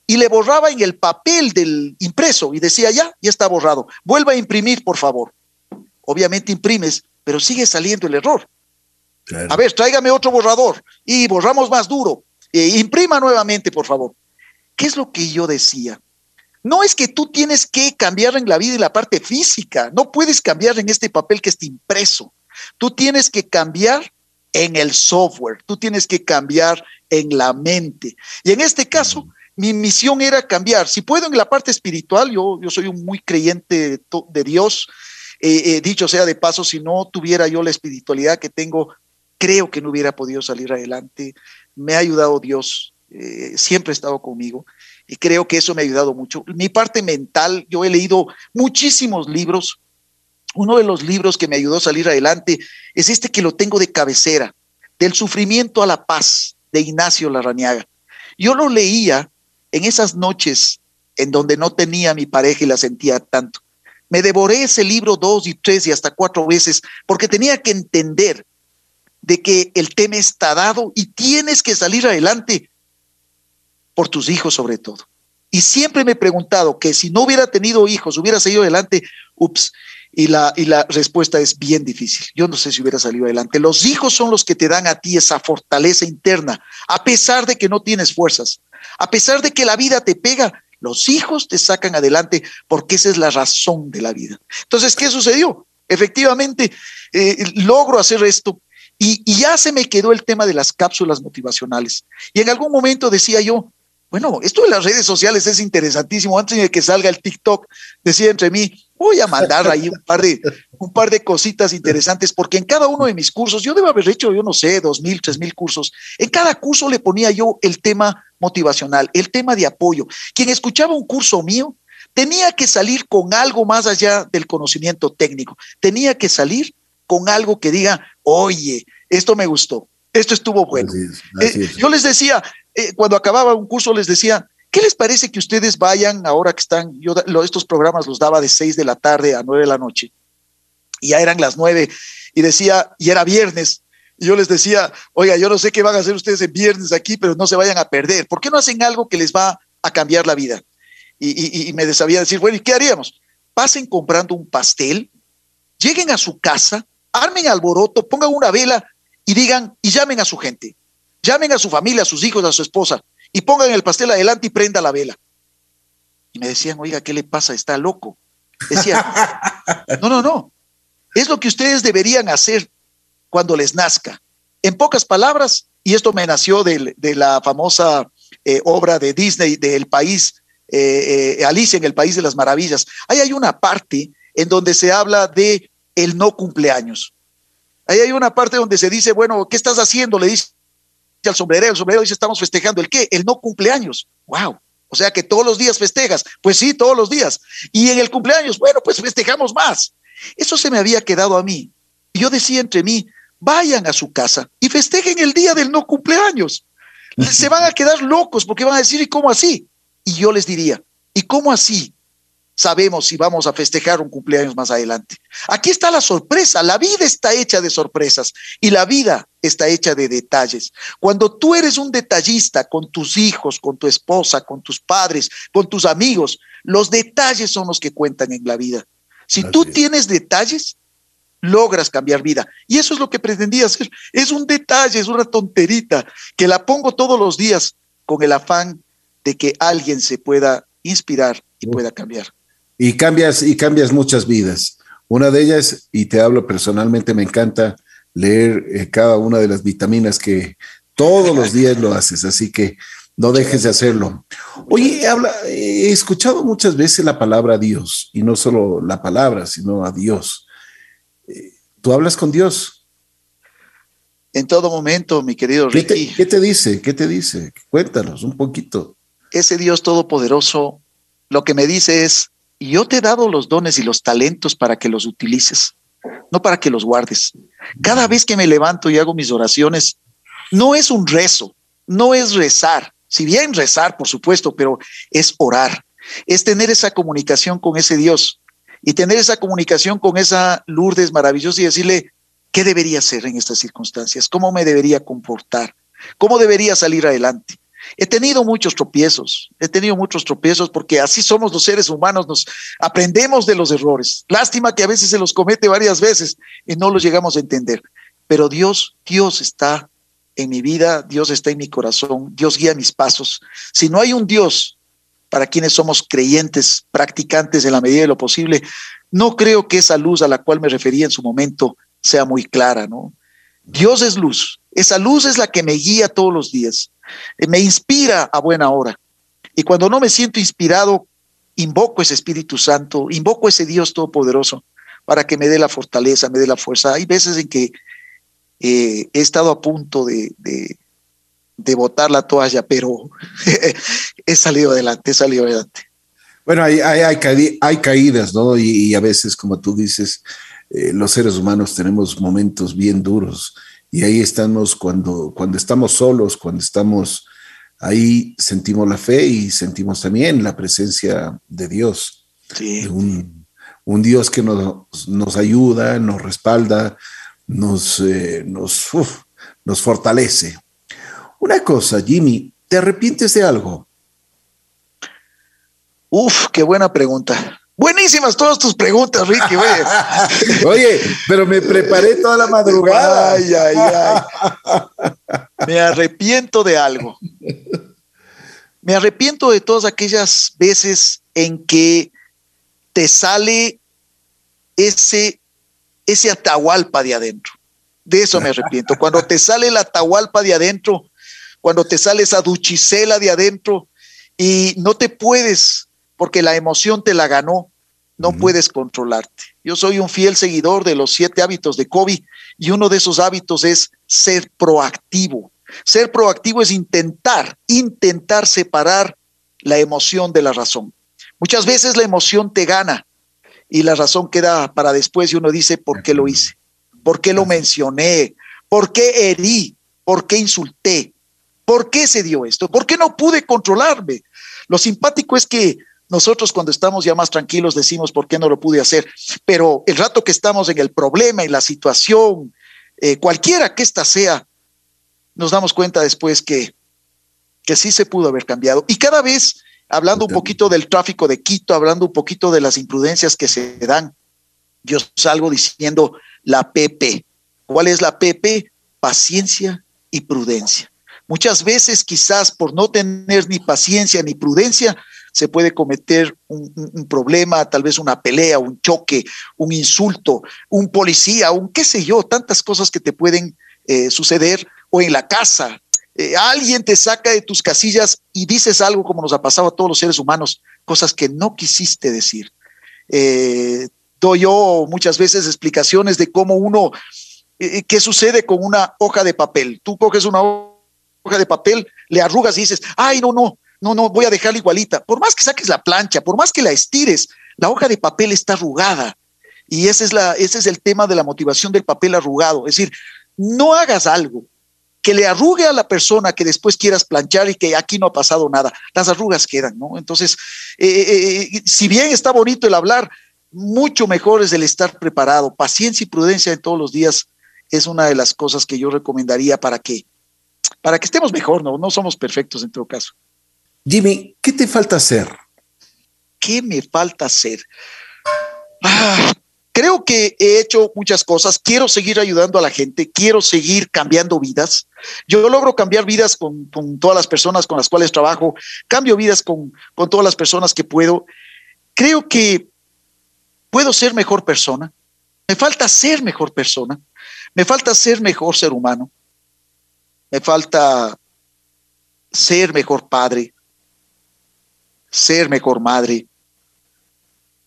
y le borraba en el papel del impreso y decía, ya, ya está borrado. Vuelva a imprimir, por favor. Obviamente imprimes, pero sigue saliendo el error. A ver, tráigame otro borrador y borramos más duro. E imprima nuevamente, por favor. ¿Qué es lo que yo decía? No es que tú tienes que cambiar en la vida y la parte física, no puedes cambiar en este papel que está impreso. Tú tienes que cambiar en el software, tú tienes que cambiar en la mente. Y en este caso, mi misión era cambiar. Si puedo en la parte espiritual, yo, yo soy un muy creyente de Dios. Eh, eh, dicho sea de paso, si no tuviera yo la espiritualidad que tengo, creo que no hubiera podido salir adelante. Me ha ayudado Dios, eh, siempre ha estado conmigo y creo que eso me ha ayudado mucho. Mi parte mental, yo he leído muchísimos libros, uno de los libros que me ayudó a salir adelante es este que lo tengo de cabecera, Del sufrimiento a la paz, de Ignacio Larrañaga. Yo lo leía en esas noches en donde no tenía mi pareja y la sentía tanto. Me devoré ese libro dos y tres y hasta cuatro veces porque tenía que entender de que el tema está dado y tienes que salir adelante por tus hijos sobre todo. Y siempre me he preguntado que si no hubiera tenido hijos, hubiera seguido adelante, ups, y la, y la respuesta es bien difícil. Yo no sé si hubiera salido adelante. Los hijos son los que te dan a ti esa fortaleza interna, a pesar de que no tienes fuerzas, a pesar de que la vida te pega, los hijos te sacan adelante porque esa es la razón de la vida. Entonces, ¿qué sucedió? Efectivamente, eh, logro hacer esto y, ya se me quedó el tema de las cápsulas motivacionales. Y en algún momento decía yo, bueno, esto de las redes sociales es interesantísimo. Antes de que salga el TikTok, decía entre mí, voy a mandar ahí un par de, un par de cositas interesantes, porque en cada uno de mis cursos, yo debo haber hecho, yo no sé, dos mil, tres mil cursos, en cada curso le ponía yo el tema motivacional, el tema de apoyo. Quien escuchaba un curso mío tenía que salir con algo más allá del conocimiento técnico, tenía que salir con algo que diga, oye, esto me gustó, Esto estuvo bueno. Eh, yo les decía, eh, cuando acababa un curso, les decía, ¿qué les parece que ustedes vayan ahora que están, yo estos programas los daba de 6 de la tarde a 9 de la noche, y ya eran las 9, y decía, y era viernes, y yo les decía, oiga, yo no sé qué van a hacer ustedes el viernes aquí, pero no se vayan a perder. ¿Por qué no hacen algo que les va a cambiar la vida? Y, me sabía decir, bueno, ¿y qué haríamos? Pasen comprando un pastel, lleguen a su casa, armen alboroto, pongan una vela y digan, y llamen a su gente. Llamen a su familia, a sus hijos, a su esposa, y pongan el pastel adelante y prenda la vela. Y me decían, oiga, ¿qué le pasa? Está loco. Decía, [LAUGHS] no, no, no. Es lo que ustedes deberían hacer cuando les nazca. En pocas palabras, y esto me nació de, la famosa eh, obra de Disney del país, eh, eh, Alicia en el País de las Maravillas. Ahí hay una parte en donde se habla de el no cumpleaños. Ahí hay una parte donde se dice, bueno, ¿qué estás haciendo? Le dice al sombrero, el sombrero dice, estamos festejando. ¿El qué? El no cumpleaños. ¡Wow! O sea que todos los días festejas. Pues sí, todos los días. Y en el cumpleaños, bueno, pues festejamos más. Eso se me había quedado a mí. Y yo decía entre mí, vayan a su casa y festejen el día del no cumpleaños. Se van a quedar locos porque van a decir, ¿y cómo así? Y yo les diría, ¿y cómo así? Sabemos si vamos a festejar un cumpleaños más adelante. Aquí está la sorpresa. La vida está hecha de sorpresas y la vida está hecha de detalles. Cuando tú eres un detallista con tus hijos, con tu esposa, con tus padres, con tus amigos, los detalles son los que cuentan en la vida. Si tú tienes detalles, logras cambiar vida. Y eso es lo que pretendía hacer. Es un detalle, es una tonterita que la pongo todos los días con el afán de que alguien se pueda inspirar y pueda cambiar. Y cambias, y cambias muchas vidas. Una de ellas, y te hablo personalmente, me encanta leer eh, cada una de las vitaminas que todos los días lo haces, así que no dejes de hacerlo. Oye, habla, he escuchado muchas veces la palabra Dios, y no solo la palabra, sino a Dios. ¿Tú hablas con Dios? En todo momento, mi querido Ricky. ¿Qué te, dice? ¿Qué te dice? Cuéntanos un poquito. Ese Dios todopoderoso lo que me dice es, yo te he dado los dones y los talentos para que los utilices, no para que los guardes. Cada vez que me levanto y hago mis oraciones, no es un rezo, no es rezar, si bien rezar, por supuesto, pero es orar, es tener esa comunicación con ese Dios y tener esa comunicación con esa Lourdes maravillosa y decirle qué debería hacer en estas circunstancias, cómo me debería comportar, cómo debería salir adelante. He tenido muchos tropiezos, he tenido muchos tropiezos porque así somos los seres humanos, nos aprendemos de los errores. Lástima que a veces se los comete varias veces y no los llegamos a entender. Pero Dios, Dios está en mi vida, Dios está en mi corazón, Dios guía mis pasos. Si no hay un Dios para quienes somos creyentes, practicantes en la medida de lo posible, no creo que esa luz a la cual me refería en su momento sea muy clara, ¿no? Dios es luz. Esa luz es la que me guía todos los días, me inspira a buena hora. Y cuando no me siento inspirado, invoco ese Espíritu Santo, invoco ese Dios Todopoderoso para que me dé la fortaleza, me dé la fuerza. Hay veces en que eh, he estado a punto de, de botar la toalla, pero [LAUGHS] he salido adelante, he salido adelante. Bueno, hay, caídas, ¿no? Y, a veces, como tú dices, eh, los seres humanos tenemos momentos bien duros y ahí estamos cuando, cuando estamos solos, cuando estamos ahí, sentimos la fe y sentimos también la presencia de Dios. Sí. un, un, Dios que nos, nos, ayuda, nos respalda, nos, eh, nos, nos fortalece. Una cosa, Jimmy, ¿te arrepientes de algo? Uf, qué buena pregunta. Buenísimas todas tus preguntas, Ricky. [LAUGHS] Oye, pero me preparé toda la madrugada. Ay, ay, ay. Me arrepiento de algo. Me arrepiento de todas aquellas veces en que te sale ese, ese atahualpa de adentro. De eso me arrepiento. Cuando te sale la atahualpa de adentro cuando te sale esa duchicela de adentro y no te puedes, porque la emoción te la ganó, no puedes controlarte. Yo soy un fiel seguidor de los siete hábitos de Kobe y uno de esos hábitos es ser proactivo. Ser proactivo es intentar, intentar separar la emoción de la razón. Muchas veces la emoción te gana y la razón queda para después y uno dice, ¿por qué lo hice? ¿Por qué lo mencioné? ¿Por qué herí? ¿Por qué insulté? ¿Por qué se dio esto? ¿Por qué no pude controlarme? Lo simpático es que nosotros cuando estamos ya más tranquilos decimos por qué no lo pude hacer, pero el rato que estamos en el problema, en la situación, eh, cualquiera que ésta sea, nos damos cuenta después que, que sí se pudo haber cambiado. Y cada vez, hablando un poquito del tráfico de Quito, hablando un poquito de las imprudencias que se dan, yo salgo diciendo la PP. ¿Cuál es la PP? Paciencia y prudencia. Muchas veces quizás por no tener ni paciencia ni prudencia se puede cometer un, problema, tal vez una pelea, un choque, un insulto, un policía, un qué sé yo, tantas cosas que te pueden eh, suceder o en la casa. Eh, alguien te saca de tus casillas y dices algo como nos ha pasado a todos los seres humanos, cosas que no quisiste decir. Eh, doy yo muchas veces explicaciones de cómo uno, qué sucede con una hoja de papel. Tú coges una hoja de papel, le arrugas y dices, ay, no, no, no, no, voy a dejarla igualita. Por más que saques la plancha, por más que la estires, la hoja de papel está arrugada. Y ese es, la, ese es el tema de la motivación del papel arrugado. Es decir, no hagas algo que le arrugue a la persona que después quieras planchar y que aquí no ha pasado nada. Las arrugas quedan, ¿no? Entonces, eh, eh, eh, si bien está bonito el hablar, mucho mejor es el estar preparado. Paciencia y prudencia en todos los días es una de las cosas que yo recomendaría para que, para que estemos mejor, ¿no? No somos perfectos en todo caso. Jimmy, ¿qué te falta hacer? ¿Qué me falta hacer? Ah, creo que he hecho muchas cosas. Quiero seguir ayudando a la gente. Quiero seguir cambiando vidas. Yo logro cambiar vidas con, todas las personas con las cuales trabajo. Cambio vidas con, con todas las personas que puedo. Creo que puedo ser mejor persona. Me falta ser mejor persona. Me falta ser mejor ser humano. Me falta ser mejor padre ser mejor madre.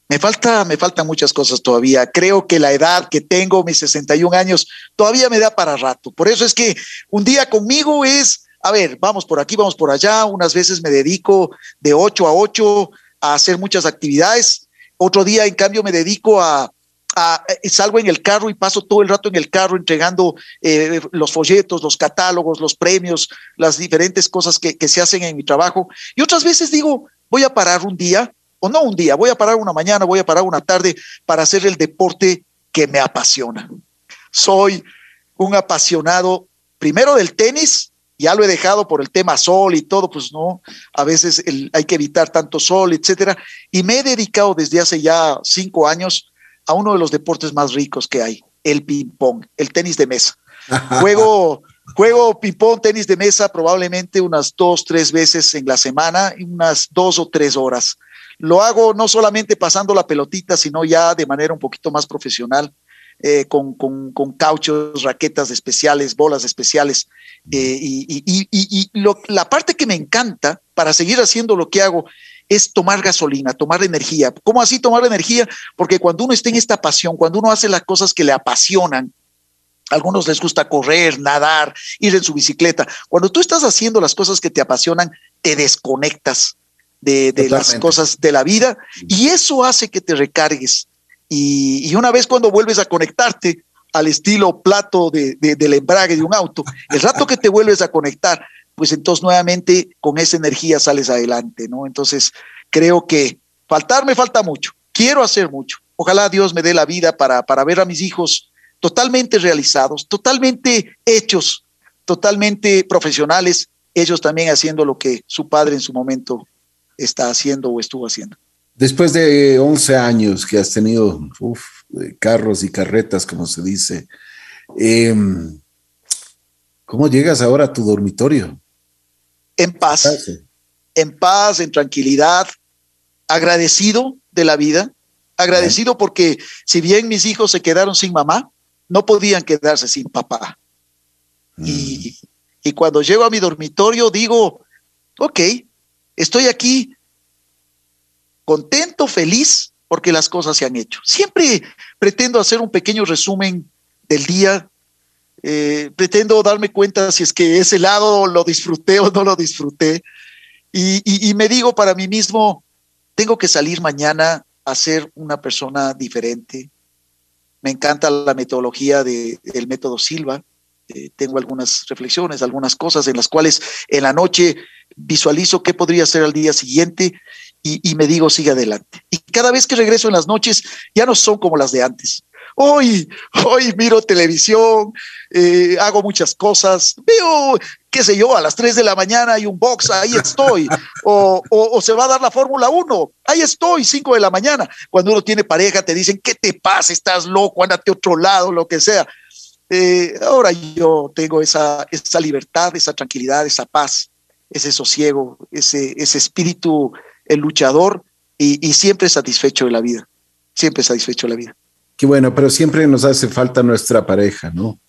Me falta, me faltan muchas cosas todavía. Creo que la edad que tengo, mis 61 años, todavía me da para rato. Por eso es que un día conmigo es, a ver, vamos por aquí, vamos por allá. Unas veces me dedico de 8 a 8 a hacer muchas actividades. Otro día, en cambio, me dedico a, eh, salgo en el carro y paso todo el rato en el carro entregando eh, los folletos, los catálogos, los premios, las diferentes cosas que se hacen en mi trabajo. Y otras veces digo, voy a parar un día, o no un día, voy a parar una mañana, voy a parar una tarde para hacer el deporte que me apasiona. Soy un apasionado primero del tenis, ya lo he dejado por el tema sol y todo, pues no, a veces hay que evitar tanto sol, etcétera, y me he dedicado desde hace ya cinco años a uno de los deportes más ricos que hay, el ping-pong, el tenis de mesa. [LAUGHS] Juego Juego ping-pong, tenis de mesa probablemente unas dos, tres veces en la semana, unas dos o tres horas. Lo hago no solamente pasando la pelotita, sino ya de manera un poquito más profesional, eh, con, cauchos, raquetas especiales, bolas especiales. Eh, y, la parte que me encanta para seguir haciendo lo que hago es tomar gasolina, tomar energía. ¿Cómo así tomar energía? Porque cuando uno está en esta pasión, cuando uno hace las cosas que le apasionan, algunos les gusta correr, nadar, ir en su bicicleta. Cuando tú estás haciendo las cosas que te apasionan, te desconectas de, las cosas de la vida y eso hace que te recargues. Y, una vez cuando vuelves a conectarte al estilo plato de, del embrague de un auto, el rato que te vuelves a conectar, pues entonces nuevamente con esa energía sales adelante, ¿no? Entonces creo que faltar me falta mucho, quiero hacer mucho. Ojalá Dios me dé la vida para, para ver a mis hijos totalmente realizados, totalmente hechos, totalmente profesionales, ellos también haciendo lo que su padre en su momento está haciendo o estuvo haciendo. Después de 11 años que has tenido carros y carretas, como se dice, em, ¿cómo llegas ahora a tu dormitorio? En paz, en paz, en tranquilidad, agradecido de la vida, agradecido porque si bien mis hijos se quedaron sin mamá, no podían quedarse sin papá. Y, y cuando llego a mi dormitorio digo, ok, estoy aquí contento, feliz, porque las cosas se han hecho. Siempre pretendo hacer un pequeño resumen del día. Eh, pretendo darme cuenta si es que ese lado lo disfruté o no lo disfruté. Y, y, me digo para mí mismo, tengo que salir mañana a ser una persona diferente, me encanta la metodología del método Silva. eh, tengo algunas reflexiones, algunas cosas en las cuales en la noche visualizo qué podría ser al día siguiente y, me digo, sigue adelante. Y cada vez que regreso en las noches, ya no son como las de antes. Hoy, hoy miro televisión, eh, hago muchas cosas, veo, qué sé yo, a las 3 de la mañana hay un box, ahí estoy. [LAUGHS] O, o, se va a dar la Fórmula 1, ahí estoy, 5 de la mañana. Cuando uno tiene pareja, te dicen, ¿qué te pasa? Estás loco, andate a otro lado, lo que sea. Eh, ahora yo tengo esa, esa libertad, esa tranquilidad, esa paz, ese sosiego, ese, ese espíritu el luchador y, siempre satisfecho de la vida, siempre satisfecho de la vida. Qué bueno, pero siempre nos hace falta nuestra pareja, ¿no?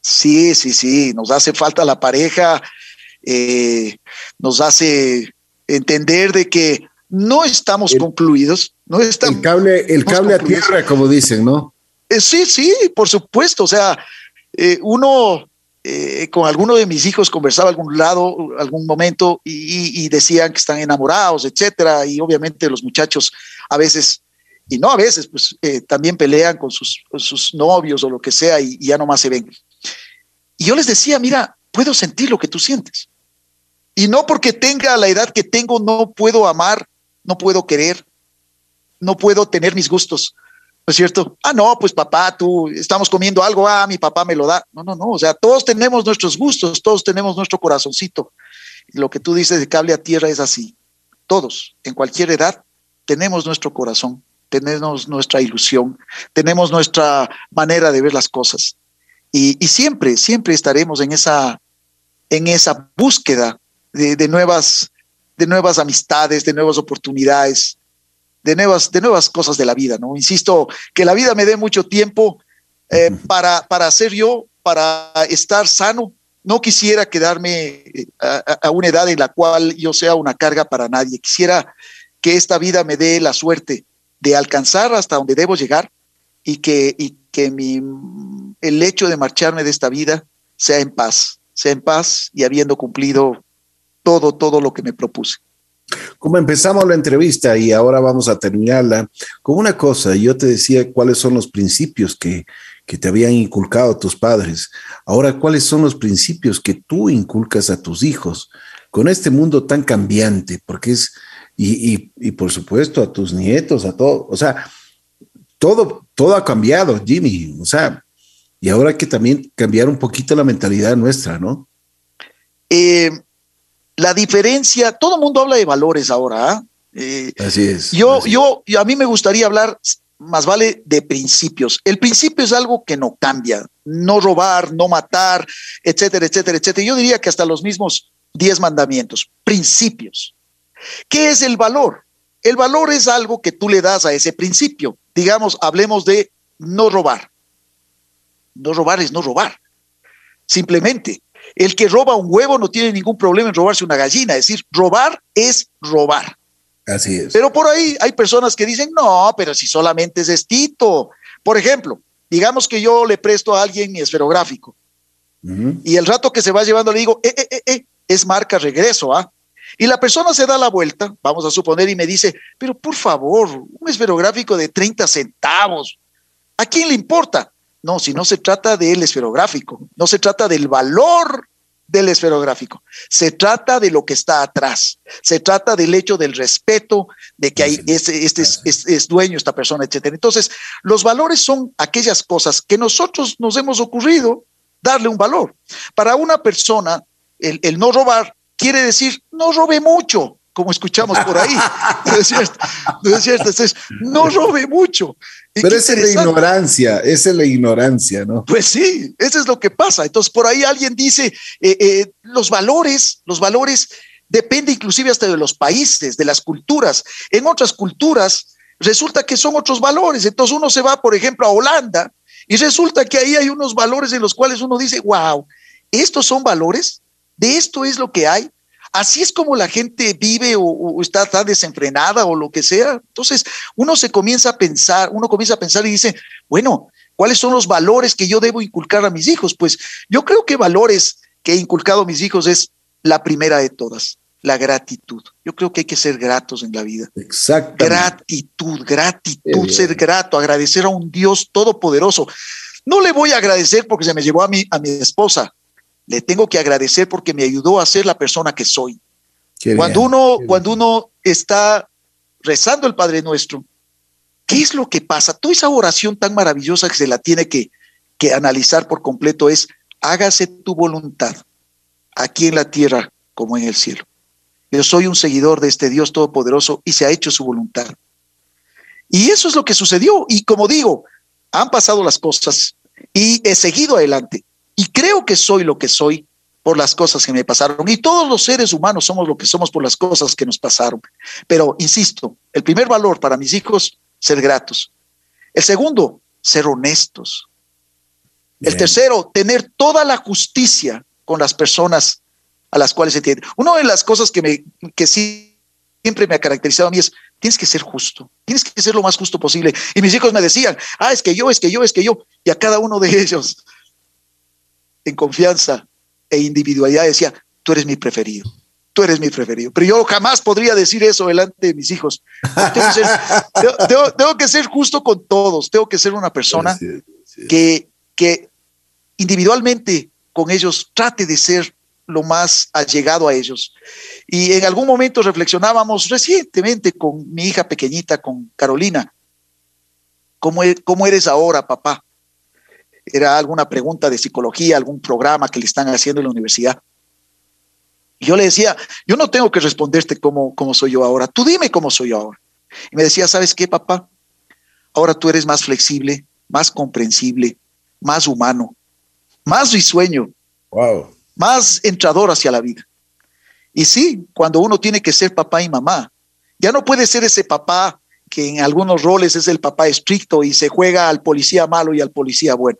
Sí, sí, sí, nos hace falta la pareja, eh, nos hace entender de que no estamos concluidos, no estamos. El cable, el cable a tierra, como dicen, ¿no? Eh, sí, sí, por supuesto. O sea, eh, uno con alguno de mis hijos conversaba algún lado, algún momento, y, decían que están enamorados, etcétera. Y obviamente los muchachos a veces, y no a veces, pues también pelean con sus, sus, novios o lo que sea y, y ya nomás se ven. Y yo les decía, mira, puedo sentir lo que tú sientes. Y no porque tenga la edad que tengo, no puedo amar, no puedo querer, no puedo tener mis gustos ¿no es cierto? Ah, no, pues papá, tú estamos comiendo algo, ah, mi papá me lo da. No, no, no, o sea, todos tenemos nuestros gustos, todos tenemos nuestro corazoncito. lo que tú dices de cable a tierra es así. Todos, en cualquier edad, tenemos nuestro corazón, tenemos nuestra ilusión, tenemos nuestra manera de ver las cosas. Y, siempre, siempre estaremos en esa, en esa búsqueda de, de, nuevas, de nuevas amistades, de nuevas oportunidades, de nuevas, de nuevas cosas de la vida, ¿no? Insisto, que la vida me dé mucho tiempo eh, para, para ser yo, para estar sano. No quisiera quedarme eh, a, una edad en la cual yo sea una carga para nadie. Quisiera que esta vida me dé la suerte de alcanzar hasta donde debo llegar y que, y que mi, el hecho de marcharme de esta vida sea en paz, sea en paz y habiendo cumplido todo, todo lo que me propuse. Como empezamos la entrevista y ahora vamos a terminarla con una cosa, yo te decía cuáles son los principios que, que te habían inculcado tus padres. Ahora, ¿cuáles son los principios que tú inculcas a tus hijos con este mundo tan cambiante? Porque es, y, y, y por supuesto a tus nietos, a todo, o sea, todo, todo ha cambiado, Jimmy, o sea, y ahora hay que también cambiar un poquito la mentalidad nuestra, ¿no? Eh, la diferencia, todo el mundo habla de valores ahora. ¿ah? Eh, así es. Yo, yo, a mí me gustaría hablar más vale de principios. El principio es algo que no cambia, no robar, no matar, etcétera, etcétera, etcétera. Yo diría que hasta los mismos diez mandamientos, principios. ¿Qué es el valor? El valor es algo que tú le das a ese principio. Digamos, hablemos de no robar. No robar es no robar. Simplemente, el que roba un huevo no tiene ningún problema en robarse una gallina. Es decir, robar es robar. Así es. Pero por ahí hay personas que dicen, no, pero si solamente es estito. Por ejemplo, digamos que yo le presto a alguien mi esferográfico y el rato que se va llevando le digo, eh, eh, eh, eh es marca regreso, ¿ah? Y la persona se da la vuelta, vamos a suponer, y me dice, pero por favor, un esferográfico de 30 centavos, ¿a quién le importa? No, si no se trata del esferográfico, no se trata del valor del esferográfico, se trata de lo que está atrás, se trata del hecho del respeto, de que hay, este, este es, dueño esta persona, etcétera. Entonces, los valores son aquellas cosas que nosotros nos hemos ocurrido darle un valor. Para una persona, el, el no robar quiere decir no robe mucho, como escuchamos por ahí. [LAUGHS] ¿No es cierto? ¿No es cierto? Entonces, no robe mucho. Pero esa es la ignorancia, esa es la ignorancia, ¿no? Pues sí, eso es lo que pasa. Entonces, por ahí alguien dice, eh, eh, los valores, los valores depende inclusive hasta de los países, de las culturas. En otras culturas resulta que son otros valores. Entonces uno se va, por ejemplo, a Holanda y resulta que ahí hay unos valores en los cuales uno dice, wow, estos son valores, de esto es lo que hay. Así es como la gente vive o, está tan desenfrenada o lo que sea. Entonces, uno se comienza a pensar, uno comienza a pensar y dice, bueno, ¿cuáles son los valores que yo debo inculcar a mis hijos? Pues yo creo que valores que he inculcado a mis hijos es la primera de todas, la gratitud. Yo creo que hay que ser gratos en la vida. Exacto. Gratitud, gratitud, ser grato, agradecer a un Dios todopoderoso. No le voy a agradecer porque se me llevó a mi, a mi esposa. Le tengo que agradecer porque me ayudó a ser la persona que soy. cuando uno, cuando uno está rezando el Padre Nuestro, ¿qué es lo que pasa? Toda esa oración tan maravillosa que se la tiene que, que analizar por completo es, hágase tu voluntad aquí en la tierra como en el cielo. Yo soy un seguidor de este Dios Todopoderoso y se ha hecho su voluntad. Y eso es lo que sucedió. Y como digo, han pasado las cosas y he seguido adelante. Y creo que soy lo que soy por las cosas que me pasaron. Y todos los seres humanos somos lo que somos por las cosas que nos pasaron. Pero, insisto, el primer valor para mis hijos, ser gratos. El segundo, ser honestos. El tercero, tener toda la justicia con las personas a las cuales se tiene. Una de las cosas que, me, que siempre me ha caracterizado a mí es, tienes que ser justo, tienes que ser lo más justo posible. Y mis hijos me decían, ah, es que yo, es que yo, es que yo. Y a cada uno de ellos, en confianza e individualidad, decía, tú eres mi preferido, tú eres mi preferido. Pero yo jamás podría decir eso delante de mis hijos. Tengo que ser, [LAUGHS] justo con todos, tengo que ser una persona que, que individualmente con ellos trate de ser lo más allegado a ellos. Y en algún momento reflexionábamos recientemente con mi hija pequeñita, con Carolina, ¿cómo, e-, cómo eres ahora, papá? Era alguna pregunta de psicología, algún programa que le están haciendo en la universidad. Y yo le decía, yo no tengo que responderte cómo, cómo soy yo ahora, tú dime cómo soy yo ahora. Y me decía, ¿sabes qué, papá? Ahora tú eres más flexible, más comprensible, más humano, más risueño. Wow más entrador hacia la vida. Y sí, cuando uno tiene que ser papá y mamá, ya no puede ser ese papá que en algunos roles es el papá estricto y se juega al policía malo y al policía bueno.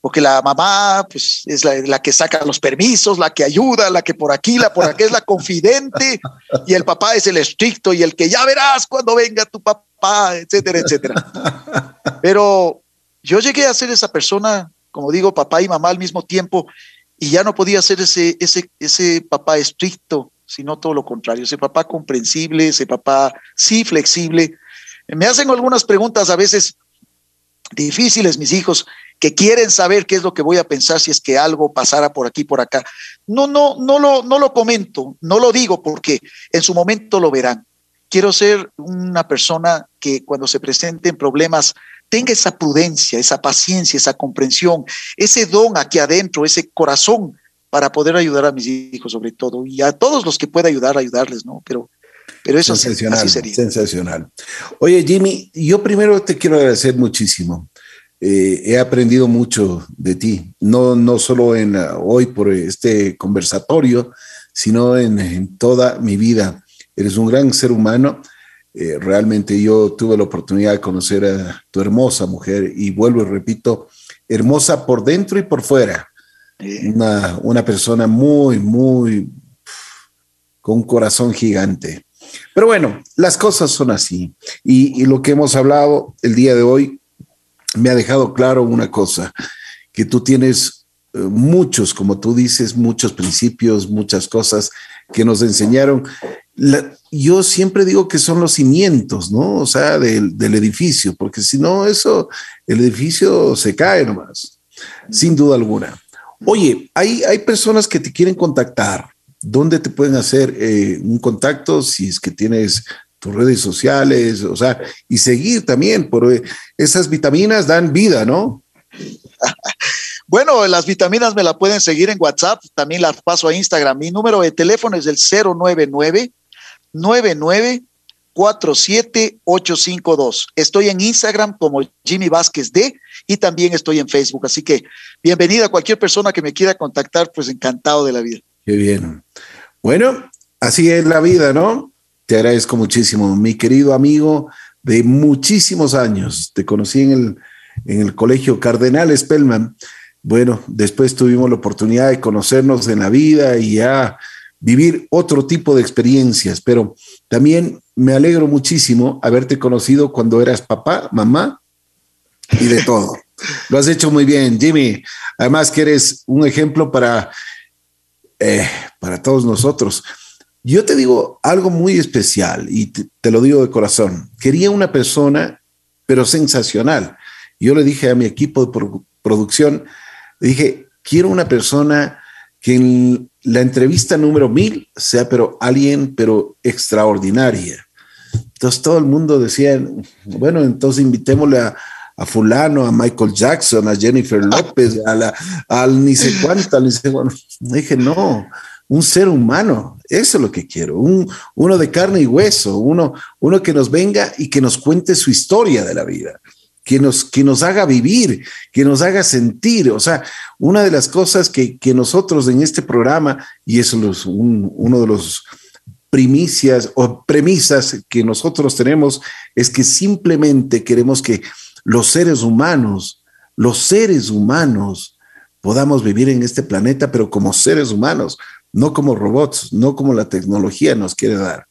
Porque la mamá pues, es la, que saca los permisos, la que ayuda, la que por aquí, la por aquí es la confidente, y el papá es el estricto y el que ya verás cuando venga tu papá, etcétera, etcétera. Pero yo llegué a ser esa persona, como digo, papá y mamá al mismo tiempo, y ya no podía ser ese, ese, ese papá estricto, sino todo lo contrario, ese papá comprensible, ese papá sí flexible. Me hacen algunas preguntas a veces difíciles mis hijos que quieren saber qué es lo que voy a pensar si es que algo pasara por aquí por acá. No no no lo no lo comento, no lo digo porque en su momento lo verán. Quiero ser una persona que cuando se presenten problemas tenga esa prudencia, esa paciencia, esa comprensión, ese don aquí adentro, ese corazón para poder ayudar a mis hijos sobre todo y a todos los que pueda ayudar, ayudarles, ¿no? Pero, pero eso sensacional, sería. Sensacional. Oye, Jimmy, yo primero te quiero agradecer muchísimo. Eh, he aprendido mucho de ti, no, no solo en, uh, hoy por este conversatorio, sino en, en toda mi vida. Eres un gran ser humano eh, realmente yo tuve la oportunidad de conocer a tu hermosa mujer y vuelvo y repito, hermosa por dentro y por fuera. Una, una persona muy, muy con un corazón gigante. Pero bueno, las cosas son así. Y, y, lo que hemos hablado el día de hoy me ha dejado claro una cosa, que tú tienes eh, muchos, como tú dices, muchos principios, muchas cosas que nos enseñaron yo siempre digo que son los cimientos, ¿no? O sea, del, edificio, porque si no, eso, el edificio se cae nomás, sin duda alguna. Oye, hay, hay personas que te quieren contactar. ¿Dónde te pueden hacer eh, un contacto si es que tienes tus redes sociales? O sea, y seguir también, porque esas vitaminas dan vida, ¿no? [LAUGHS] Bueno, las vitaminas me la pueden seguir en WhatsApp, también las paso a Instagram. Mi número de teléfono es el 099 9947852. Estoy en Instagram como Jimmy Vázquez D y también estoy en Facebook. Así que bienvenida a cualquier persona que me quiera contactar, pues encantado de la vida. Qué bien. Bueno, así es la vida, ¿no? Te agradezco muchísimo, mi querido amigo de muchísimos años. Te conocí en el, en el colegio Cardenal Spellman. Bueno, después tuvimos la oportunidad de conocernos en la vida y ya vivir otro tipo de experiencias, pero también me alegro muchísimo haberte conocido cuando eras papá, mamá y de todo. Lo has hecho muy bien, Jimmy. Además que eres un ejemplo para, eh, para todos nosotros. Yo te digo algo muy especial y te, te lo digo de corazón. Quería una persona, pero sensacional, Yo le dije a mi equipo de producción, le dije, quiero una persona que en la entrevista número mil sea, pero alguien, pero extraordinaria. Entonces todo el mundo decía, bueno, entonces invitémosle a, a fulano, a Michael Jackson, a Jennifer [LAUGHS] López, a la, al ni sé cuánto, ni sé cuánto. Dije, no, un ser humano, eso es lo que quiero, un, uno de carne y hueso, uno, uno que nos venga y que nos cuente su historia de la vida, que nos, que nos haga vivir, que nos haga sentir. O sea, una de las cosas que, que nosotros en este programa, y es uno de los primicias o premisas que nosotros tenemos, es que simplemente queremos que los seres humanos, los seres humanos, podamos vivir en este planeta, pero como seres humanos, no como robots, no como la tecnología nos quiere dar.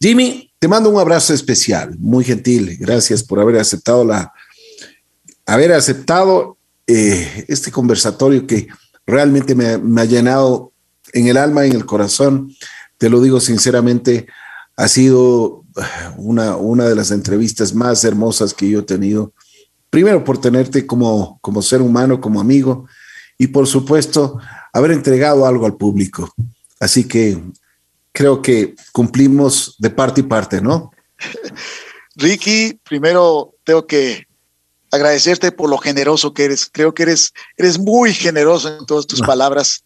Jimmy, te mando un abrazo especial, muy gentil. Gracias por haber aceptado la, haber aceptado eh, este conversatorio que realmente me, me, ha llenado en el alma, en el corazón. Te lo digo sinceramente, ha sido una, una de las entrevistas más hermosas que yo he tenido. Primero por tenerte como, como ser humano, como amigo, y por supuesto haber entregado algo al público. Así que creo que cumplimos de parte y parte, ¿no? [LAUGHS] Ricky, primero tengo que agradecerte por lo generoso que eres. Creo que eres, eres muy generoso en todas tus ah. palabras.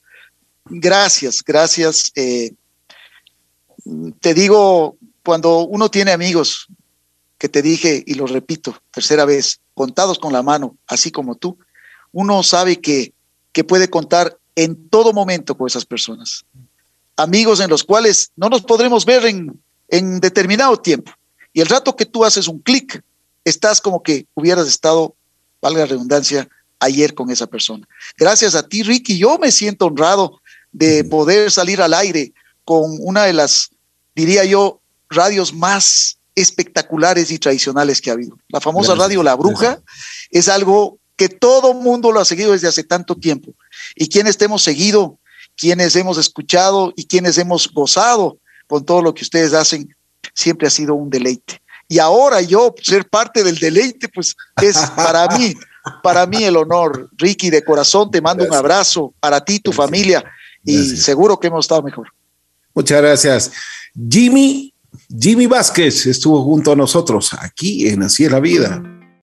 Gracias, gracias. Eh, te digo cuando uno tiene amigos, que te dije y lo repito, tercera vez, contados con la mano, así como tú, uno sabe que, que puede contar en todo momento con esas personas. Amigos en los cuales no nos podremos ver en, en determinado tiempo. Y el rato que tú haces un clic, estás como que hubieras estado, valga la redundancia, ayer con esa persona. Gracias a ti, Ricky, yo me siento honrado de poder salir al aire con una de las, diría yo, radios más espectaculares y tradicionales que ha habido. La famosa radio La Bruja es algo que todo mundo lo ha seguido desde hace tanto tiempo. Y quienes te hemos seguido, quienes hemos escuchado y quienes hemos gozado con todo lo que ustedes hacen, siempre ha sido un deleite. Y ahora yo ser parte del deleite, pues es para [LAUGHS] mí, para mí el honor. Ricky, de corazón te mando un abrazo para ti, tu familia, y seguro que hemos estado mejor. Muchas gracias. Jimmy Jimmy Vázquez estuvo junto a nosotros aquí en Así es la vida.